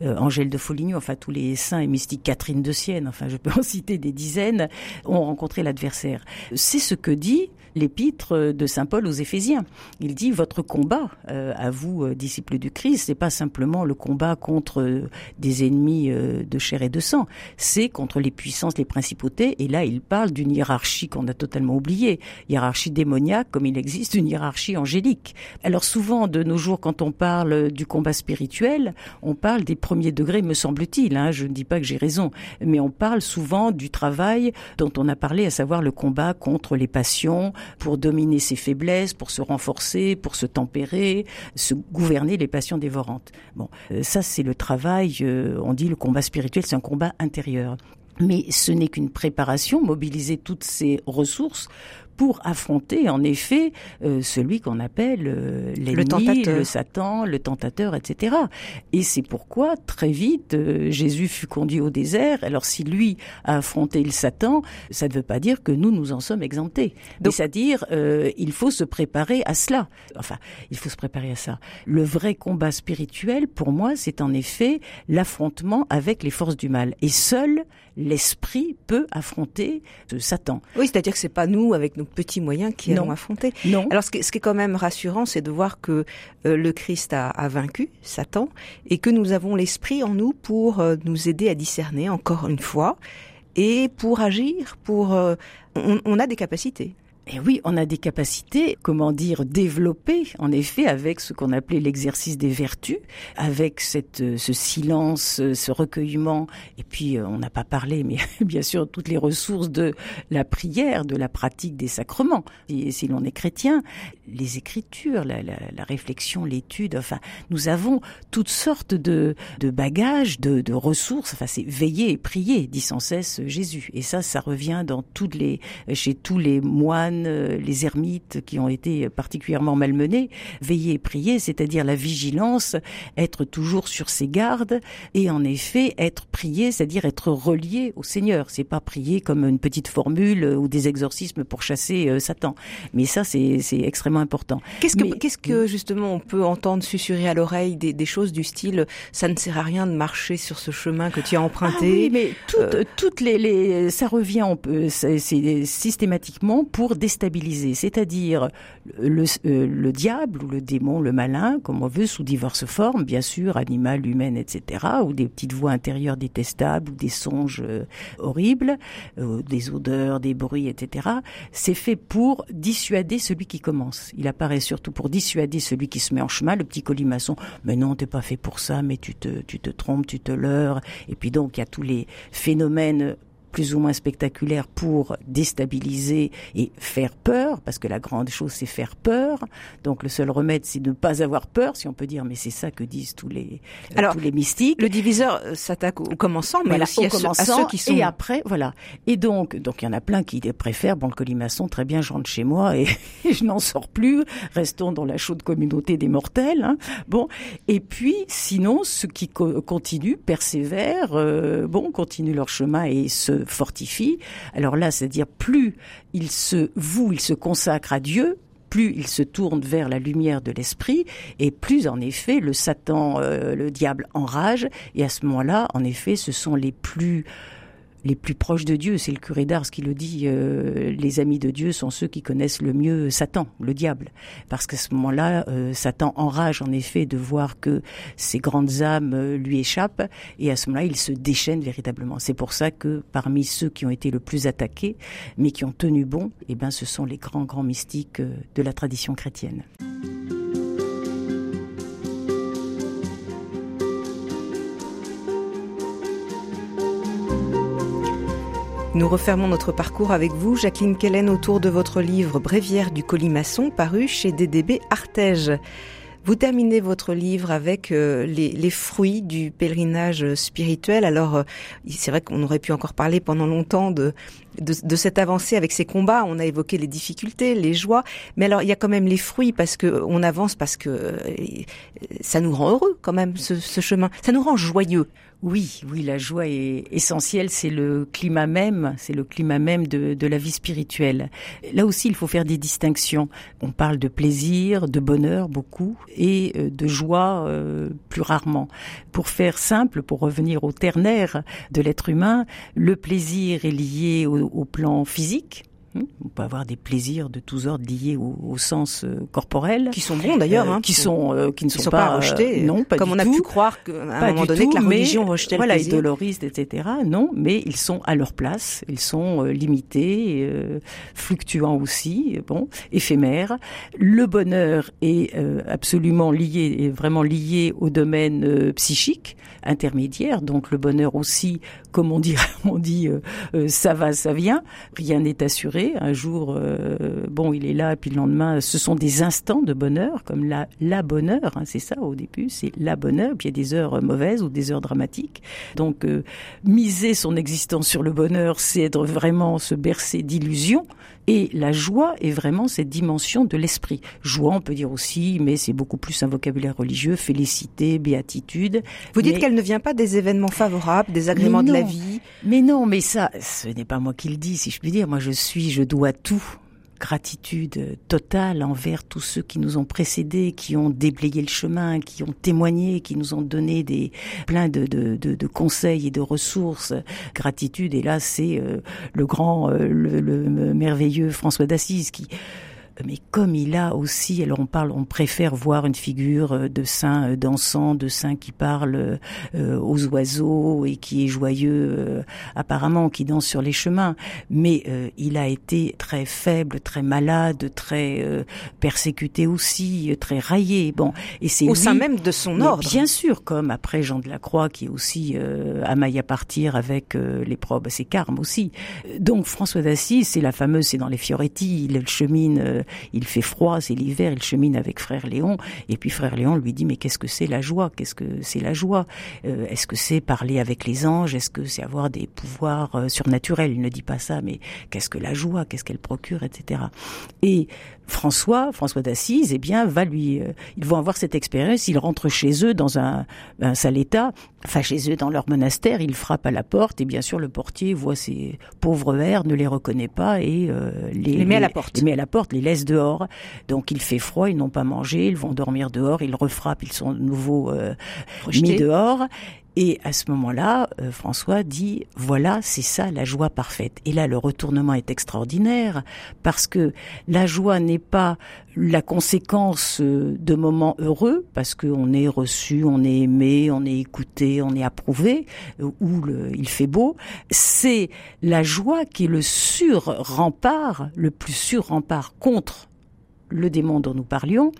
Angèle de Foligno, enfin tous les saints et mystiques, Catherine de Sienne, enfin je peux en [LAUGHS] citer des dizaines, ont rencontré l'adversaire. C'est ce que dit l'épître de saint Paul aux Éphésiens. Il dit votre combat, euh, à vous euh, disciples du Christ, c'est pas simplement le combat contre euh, des ennemis de chair et de sang, c'est contre les puissances, les principautés. Et là, il parle d'une hiérarchie qu'on a totalement oubliée, hiérarchie démoniaque, comme il existe une hiérarchie angélique. Alors souvent, de nos jours, quand on parle du combat spirituel, on parle des premiers degrés, me semble-t-il. Hein, je ne dis pas que j'ai raison, mais on parle souvent du travail dont on a parlé, à savoir le combat contre les passions, pour dominer ses faiblesses, pour se renforcer, pour se tempérer, se gouverner les passions dévorantes. Bon, euh, ça c'est le travail, euh, on dit le combat spirituel, c'est un combat intérieur. Mais ce n'est qu'une préparation, mobiliser toutes ces ressources pour affronter en effet euh, celui qu'on appelle euh, l'ennemi, le, Satan, le tentateur, etc. Et c'est pourquoi très vite euh, Jésus fut conduit au désert. Alors si lui a affronté le Satan, ça ne veut pas dire que nous nous en sommes exemptés. C'est-à-dire il faut se préparer à cela. Enfin, il faut se préparer à ça. Le vrai combat spirituel, pour moi, c'est en effet l'affrontement avec les forces du mal. Et seul l'esprit peut affronter Satan. Oui, c'est-à-dire que c'est pas nous avec nos petits moyens qui allons affronter. Non. Alors ce qui, est quand même rassurant, c'est de voir que euh, le Christ a, vaincu Satan et que nous avons l'esprit en nous pour euh, nous aider à discerner encore une fois et pour agir, pour euh, on a des capacités. Et oui, on a des capacités, comment dire, développées, en effet, avec ce qu'on appelait l'exercice des vertus, avec cette, euh, ce silence, euh, ce recueillement, et puis euh, on n'a pas parlé, mais [LAUGHS] bien sûr, toutes les ressources de la prière, de la pratique des sacrements. Et si l'on est chrétien, les écritures, la, la, la réflexion, l'étude, enfin, nous avons toutes sortes de, de bagages, de, de ressources, enfin, c'est veiller et prier, dit sans cesse Jésus. Et ça, ça revient dans toutes les, chez tous les moines, euh, les ermites qui ont été particulièrement malmenés, veiller et prier, c'est-à-dire la vigilance, être toujours sur ses gardes et en effet être prié, c'est-à-dire être relié au Seigneur. C'est pas prier comme une petite formule ou des exorcismes pour chasser euh, Satan. Mais ça, c'est extrêmement important. Qu'est-ce que, qu'est-ce que justement on peut entendre susurrer à l'oreille des, choses du style ça ne sert à rien de marcher sur ce chemin que tu as emprunté. Ah oui, mais toutes, euh, toutes les, les, ça revient, on peut, c'est systématiquement pour déstabiliser, c'est-à-dire le, euh, le, diable ou le démon, le malin, comme on veut, sous diverses formes, bien sûr, animal, humaine, etc., ou des petites voix intérieures détestables, ou des songes euh, horribles, euh, des odeurs, des bruits, etc., c'est fait pour dissuader celui qui commence. Il apparaît surtout pour dissuader celui qui se met en chemin, le petit colimaçon. Mais non, t'es pas fait pour ça, mais tu te, tu te trompes, tu te leurres. Et puis donc, il y a tous les phénomènes plus ou moins spectaculaire pour déstabiliser et faire peur, parce que la grande chose c'est faire peur. Donc le seul remède c'est de ne pas avoir peur, si on peut dire, mais c'est ça que disent tous les, euh, Alors, tous les mystiques. Le diviseur euh, s'attaque au commençant, mais aussi à, ceux, qui sont... Et après, voilà. Et donc, donc il y en a plein qui préfèrent, bon le colimaçon, très bien, je rentre chez moi et, [LAUGHS] je n'en sors plus, restons dans la chaude communauté des mortels. Hein. Bon, et puis sinon, ceux qui continuent, persévèrent, euh, bon, continuent leur chemin et se fortifie. Alors là, c'est-à-dire plus il se voue, il se consacre à Dieu, plus il se tourne vers la lumière de l'esprit, et plus en effet le Satan, euh, le diable enrage. Et à ce moment-là, en effet, ce sont les plus les plus proches de Dieu. C'est le curé d'Ars qui le dit. Euh, les amis de Dieu sont ceux qui connaissent le mieux Satan, le diable, parce qu'à ce moment-là, euh, Satan enrage en effet de voir que ces grandes âmes euh, lui échappent, et à ce moment-là, il se déchaîne véritablement. C'est pour ça que parmi ceux qui ont été le plus attaqués, mais qui ont tenu bon, eh ben, ce sont les grands grands mystiques de la tradition chrétienne. Nous refermons notre parcours avec vous, Jacqueline Kellen, autour de votre livre Bréviaire du colimaçon, paru chez DDB Artege. Vous terminez votre livre avec euh, les, fruits du pèlerinage spirituel. Alors, euh, c'est vrai qu'on aurait pu encore parler pendant longtemps de, de, cette avancée avec ces combats. On a évoqué les difficultés, les joies, mais alors il y a quand même les fruits parce que on avance parce que euh, ça nous rend heureux quand même ce, ce chemin. Ça nous rend joyeux. Oui, oui, la joie est essentielle. C'est le climat même, c'est le climat même de, la vie spirituelle. Là aussi, il faut faire des distinctions. On parle de plaisir, de bonheur beaucoup, et euh, de joie euh, plus rarement. Pour faire simple, pour revenir au ternaire de l'être humain, le plaisir est lié au plan physique on peut avoir des plaisirs de tous ordres liés au, sens euh, corporel, qui sont bons d'ailleurs, hein, qui sont euh, qui ne sont, pas, rejetés, non, pas comme on a pu croire qu'à un moment donné que la religion rejetait voilà, le plaisir. doloristes, etc. Non, mais ils sont à leur place, ils sont limités, fluctuants aussi, bon, éphémères. Le bonheur est absolument lié, est vraiment lié au domaine psychique intermédiaire, donc le bonheur aussi, comme on dit, [LAUGHS] on dit, ça va, ça vient, rien n'est assuré un jour, euh, bon, il est là, puis le lendemain, ce sont des instants de bonheur, comme la, bonheur, hein, c'est ça au début, c'est la bonheur, puis il y a des heures mauvaises ou des heures dramatiques. Donc, euh, miser son existence sur le bonheur, c'est être vraiment se bercer d'illusions. Et la joie est vraiment cette dimension de l'esprit. Joie, on peut dire aussi, mais c'est beaucoup plus un vocabulaire religieux, félicité, béatitude. Vous dites qu'elle ne vient pas des événements favorables, des agréments de la vie. Mais non, mais ça, ce n'est pas moi qui le dis, si je puis dire. Moi, je suis, je dois tout gratitude totale envers tous ceux qui nous ont précédés, qui ont déblayé le chemin, qui ont témoigné, qui nous ont donné des plein de, conseils et de ressources. Gratitude, et là c'est euh, le grand, euh, le, merveilleux François d'Assise qui mais comme il a aussi, alors on parle, on préfère voir une figure euh, de saint euh, dansant, de saint qui parle euh, aux oiseaux et qui est joyeux apparemment, qui danse sur les chemins, mais il a été très faible, très malade, très persécuté aussi, très raillé. Bon, et c'est au sein même de son ordre. Bien sûr, comme après Jean de la Croix qui est aussi à maille à partir avec les probes, c'est Carmes aussi. Donc François d'Assise, c'est la fameuse, c'est dans les Fioretti, il chemine il fait froid, c'est l'hiver, il chemine avec frère Léon, et puis frère Léon lui dit mais qu'est-ce que c'est la joie Qu'est-ce que c'est la joie? Euh, Est-ce que c'est parler avec les anges? Est-ce que c'est avoir des pouvoirs euh, surnaturels? Il ne dit pas ça, mais qu'est-ce que la joie Qu'est-ce qu'elle procure, etc. Et François, François d'Assise, eh bien, va lui, euh, ils vont avoir cette expérience. Ils rentrent chez eux dans un, un sale état, enfin chez eux dans leur monastère. Ils frappent à la porte et bien sûr le portier voit ces pauvres vers, ne les reconnaît pas et euh, les, met à la porte. Les met à la porte, les laisse dehors. Donc il fait froid, ils n'ont pas mangé, ils vont dormir dehors. Ils refrappent, ils sont de nouveau euh, mis dehors. Et à ce moment-là, euh, François dit, voilà, c'est ça la joie parfaite. Et là, le retournement est extraordinaire parce que la joie n'est pas la conséquence euh, de moments heureux, parce qu'on est reçu, on est aimé, on est écouté, on est approuvé, euh, ou il fait beau. C'est la joie qui est le sur-rempart, le plus sur-rempart contre le démon dont nous parlions,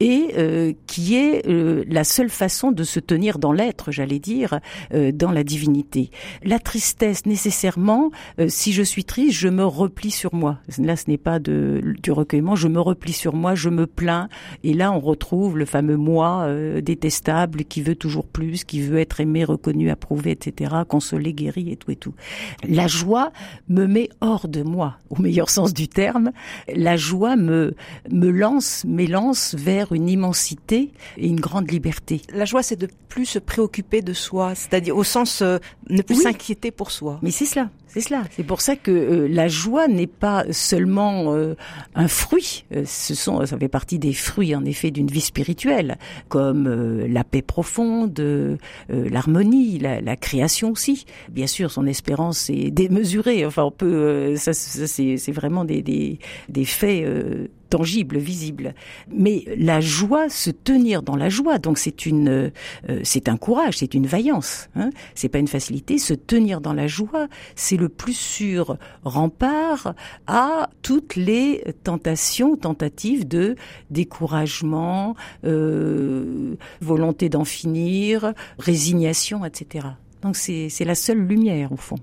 et euh, qui est euh, la seule façon de se tenir dans l'être, j'allais dire, euh, dans la divinité. La tristesse, nécessairement, si je suis triste, je me replie sur moi. Là, ce n'est pas de, du recueillement, je me replie sur moi, je me plains, et là, on retrouve le fameux moi détestable qui veut toujours plus, qui veut être aimé, reconnu, approuvé, etc., consolé, guéri et tout et tout. La joie me met hors de moi, au meilleur sens du terme. La joie me me lance, m'élance vers une immensité et une grande liberté. La joie, c'est de plus se préoccuper de soi, c'est-à-dire au sens euh, ne plus s'inquiéter pour soi. Mais c'est cela. C'est cela. C'est pour ça que euh, la joie n'est pas seulement euh, un fruit. ce sont, ça fait partie des fruits en effet d'une vie spirituelle, comme la paix profonde, l'harmonie, la, la, création aussi. Bien sûr, son espérance est démesurée. Enfin, on peut, ça, ça c'est vraiment des, des, des faits tangible, visible. Mais la joie, se tenir dans la joie, donc c'est une, euh, c'est un courage, c'est une vaillance. Hein c'est pas une facilité. Se tenir dans la joie, c'est le plus sûr rempart à toutes les tentations, tentatives de découragement, euh, volonté d'en finir, résignation, etc. Donc c'est la seule lumière au fond.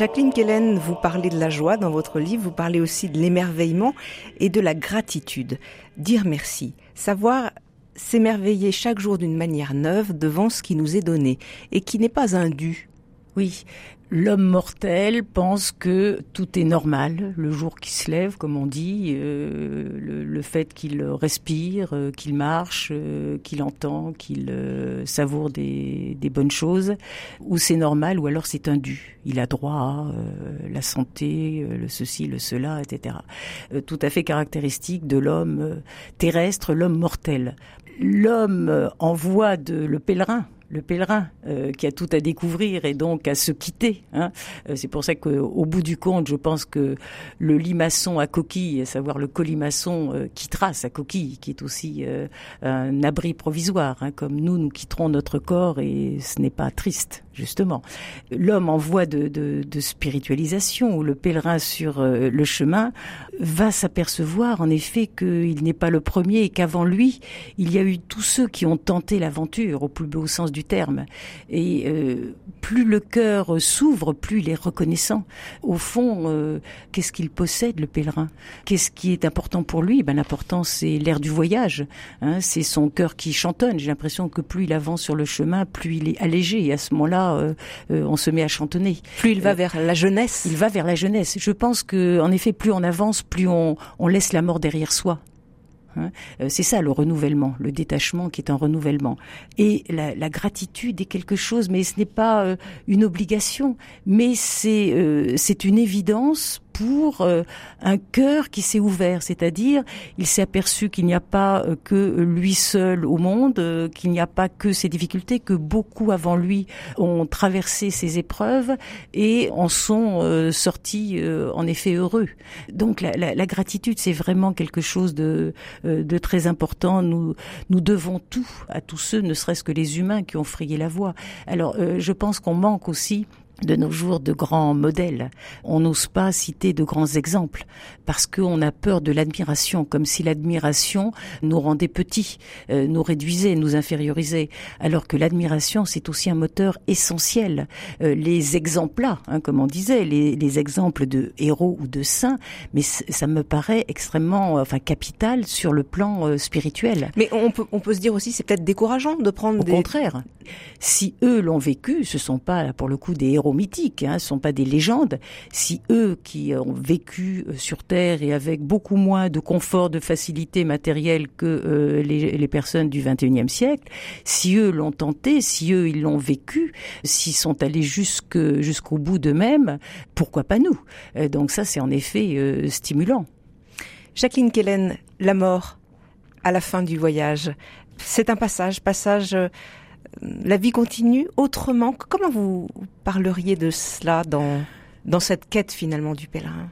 Jacqueline Kellen, vous parlez de la joie dans votre livre, vous parlez aussi de l'émerveillement et de la gratitude. Dire merci, savoir s'émerveiller chaque jour d'une manière neuve devant ce qui nous est donné et qui n'est pas un dû. Oui, L'homme mortel pense que tout est normal, le jour qui se lève, comme on dit, euh, le, fait qu'il respire, euh, qu'il marche, euh, qu'il entend, qu'il savoure des, bonnes choses, ou c'est normal, ou alors c'est un dû. Il a droit à la santé, le ceci, le cela, etc. tout à fait caractéristique de l'homme terrestre, l'homme mortel. L'homme en voie de le pèlerin, le pèlerin euh, qui a tout à découvrir et donc à se quitter. Hein. Euh, c'est pour ça qu'au bout du compte, je pense que le limaçon à coquille, à savoir le colimaçon, euh, quittera sa coquille, qui est aussi un abri provisoire, hein, comme nous, nous quitterons notre corps et ce n'est pas triste justement. L'homme en voie de, spiritualisation, ou le pèlerin sur le chemin, va s'apercevoir en effet qu'il n'est pas le premier et qu'avant lui, il y a eu tous ceux qui ont tenté l'aventure au plus beau sens du terme. Et euh, plus le cœur s'ouvre, plus il est reconnaissant. Au fond, euh, qu'est-ce qu'il possède, le pèlerin? Qu'est-ce qui est important pour lui? Ben, L'important, c'est l'air du voyage. Hein, c'est son cœur qui chantonne. J'ai l'impression que plus il avance sur le chemin, plus il est allégé. Et à ce moment-là, euh, on se met à chantonner. Plus il va vers la jeunesse. Il va vers la jeunesse. Je pense que, en effet, plus on avance, plus on, on laisse la mort derrière soi. Hein. Euh, c'est ça le renouvellement, le détachement qui est un renouvellement. Et la, gratitude est quelque chose, mais ce n'est pas euh, une obligation, mais c'est euh, c'est une évidence pour euh, un cœur qui s'est ouvert, c'est-à-dire il s'est aperçu qu'il n'y a pas euh, que lui seul au monde, euh, qu'il n'y a pas que ses difficultés, que beaucoup avant lui ont traversé ces épreuves et en sont sortis en effet heureux. Donc la, la, la gratitude, c'est vraiment quelque chose de, de très important. Nous, nous devons tout à tous ceux, ne serait-ce que les humains qui ont frayé la voie. Alors je pense qu'on manque aussi de nos jours de grands modèles. On n'ose pas citer de grands exemples parce qu'on a peur de l'admiration, comme si l'admiration nous rendait petits, euh, nous réduisait, nous infériorisait, alors que l'admiration c'est aussi un moteur essentiel. Euh, les exemples là, hein, comme on disait, les, les, exemples de héros ou de saints, mais ça me paraît extrêmement, enfin capital sur le plan euh, spirituel. Mais on peut, on peut se dire aussi, c'est peut-être décourageant de prendre Au des... contraire, si eux l'ont vécu, ce sont pas pour le coup des héros mythiques, hein, ce sont pas des légendes. Si eux qui ont vécu euh, sur Terre et avec beaucoup moins de confort, de facilité matérielle que euh, les, personnes du 21e siècle, si eux l'ont tenté, si eux ils l'ont vécu, s'ils sont allés jusque jusqu'au bout d'eux-mêmes, pourquoi pas nous? Euh, Donc ça c'est en effet stimulant. Jacqueline Kellen, la mort à la fin du voyage. C'est un passage, passage la vie continue autrement. Comment vous parleriez de cela dans, dans cette quête finalement du pèlerin?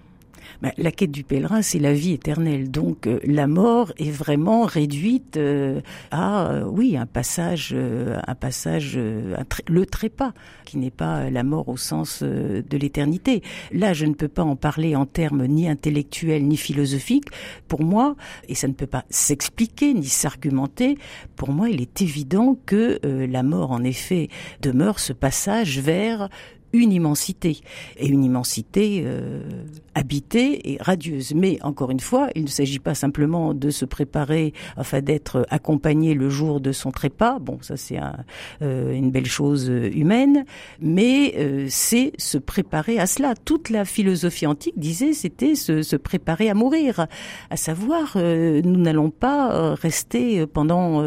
Bah, La quête du pèlerin, c'est la vie éternelle. Donc euh, la mort est vraiment réduite euh, à, euh, oui, un passage, un passage, le trépas, qui n'est pas la mort au sens de l'éternité. Là, je ne peux pas en parler en termes ni intellectuels ni philosophiques. Pour moi, et ça ne peut pas s'expliquer ni s'argumenter, pour moi, il est évident que la mort, en effet, demeure ce passage vers une immensité, et une immensité euh, habitée et radieuse. Mais encore une fois, il ne s'agit pas simplement de se préparer afin d'être accompagné le jour de son trépas, bon ça c'est euh, une belle chose humaine, mais euh, c'est se préparer à cela. Toute la philosophie antique disait c'était se, se, préparer à mourir, à savoir nous n'allons pas rester pendant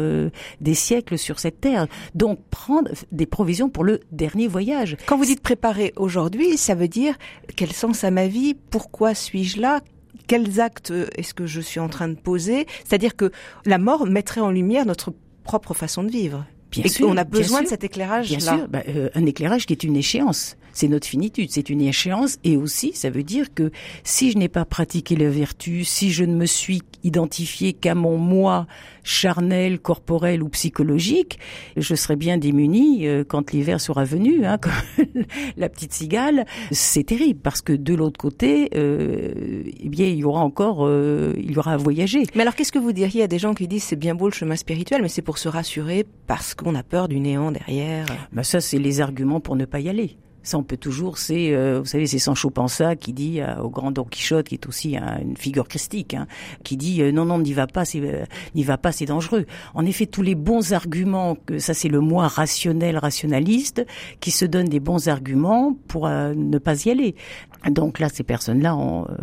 des siècles sur cette terre, donc prendre des provisions pour le dernier voyage. Quand vous dites préparer aujourd'hui, ça veut dire quel sens a ma vie, pourquoi suis-je là, quels actes est-ce que je suis en train de poser C'est-à-dire que la mort mettrait en lumière notre propre façon de vivre. Bien et on a besoin de cet éclairage là. Bien sûr, bah, euh, un éclairage qui est une échéance. C'est notre finitude, c'est une échéance. Et aussi, ça veut dire que si je n'ai pas pratiqué la vertu, si je ne me suis identifié qu'à mon moi charnel, corporel ou psychologique, je serai bien démuni euh, quand l'hiver sera venu, hein, [LAUGHS] comme la petite cigale. C'est terrible parce que de l'autre côté, euh, eh bien, il y aura encore, euh, il y aura à voyager. Mais alors, qu'est-ce que vous diriez à des gens qui disent c'est bien beau le chemin spirituel, mais c'est pour se rassurer parce qu'on a peur du néant derrière? Ben ça, c'est les arguments pour ne pas y aller. Ça, on peut toujours, c'est, euh, vous savez, c'est Sancho Panza qui dit euh, au grand Don Quichotte, qui est aussi une figure christique, hein, qui dit euh, non, non, n'y va pas, c'est, n'y va pas, c'est dangereux. En effet, tous les bons arguments, que ça, c'est le moi rationnel, rationaliste, qui se donne des bons arguments pour ne pas y aller. Donc là, ces personnes-là,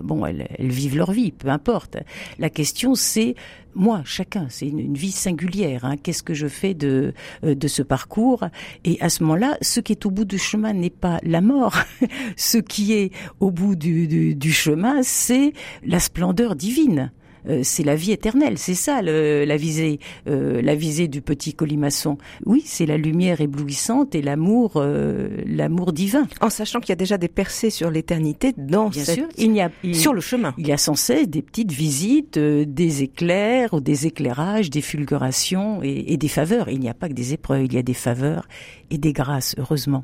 bon, elles, elles vivent leur vie, peu importe. La question, c'est moi, chacun, c'est une, vie singulière. Hein. Qu'est-ce que je fais de euh, de ce parcours? Et à ce moment-là, ce qui est au bout du chemin n'est pas la mort. [LAUGHS] ce qui est au bout du, du chemin, c'est la splendeur divine. Euh, c'est la vie éternelle. C'est ça la visée, euh, la visée du petit colimaçon. Oui, c'est la lumière éblouissante et l'amour, euh, l'amour divin. En sachant qu'il y a déjà des percées sur l'éternité dans Bien sûr, il y a sur le chemin. Il y a sans cesse des petites visites, des éclairs, des éclairages, des fulgurations et des faveurs. Il n'y a pas que des épreuves, il y a des faveurs et des grâces, heureusement.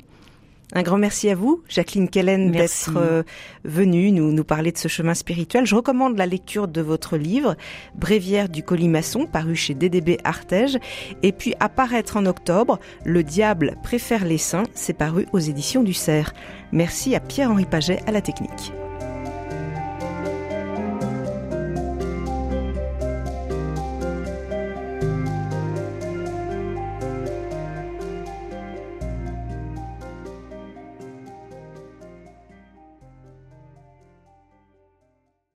Un grand merci à vous, Jacqueline Kellen, d'être euh, venue nous, nous parler de ce chemin spirituel. Je recommande la lecture de votre livre, Bréviaire du colimaçon, paru chez DDB Artege. Et puis, apparaître en octobre, Le diable préfère les saints, c'est paru aux éditions du Cerf. Merci à Pierre-Henri Paget à la technique.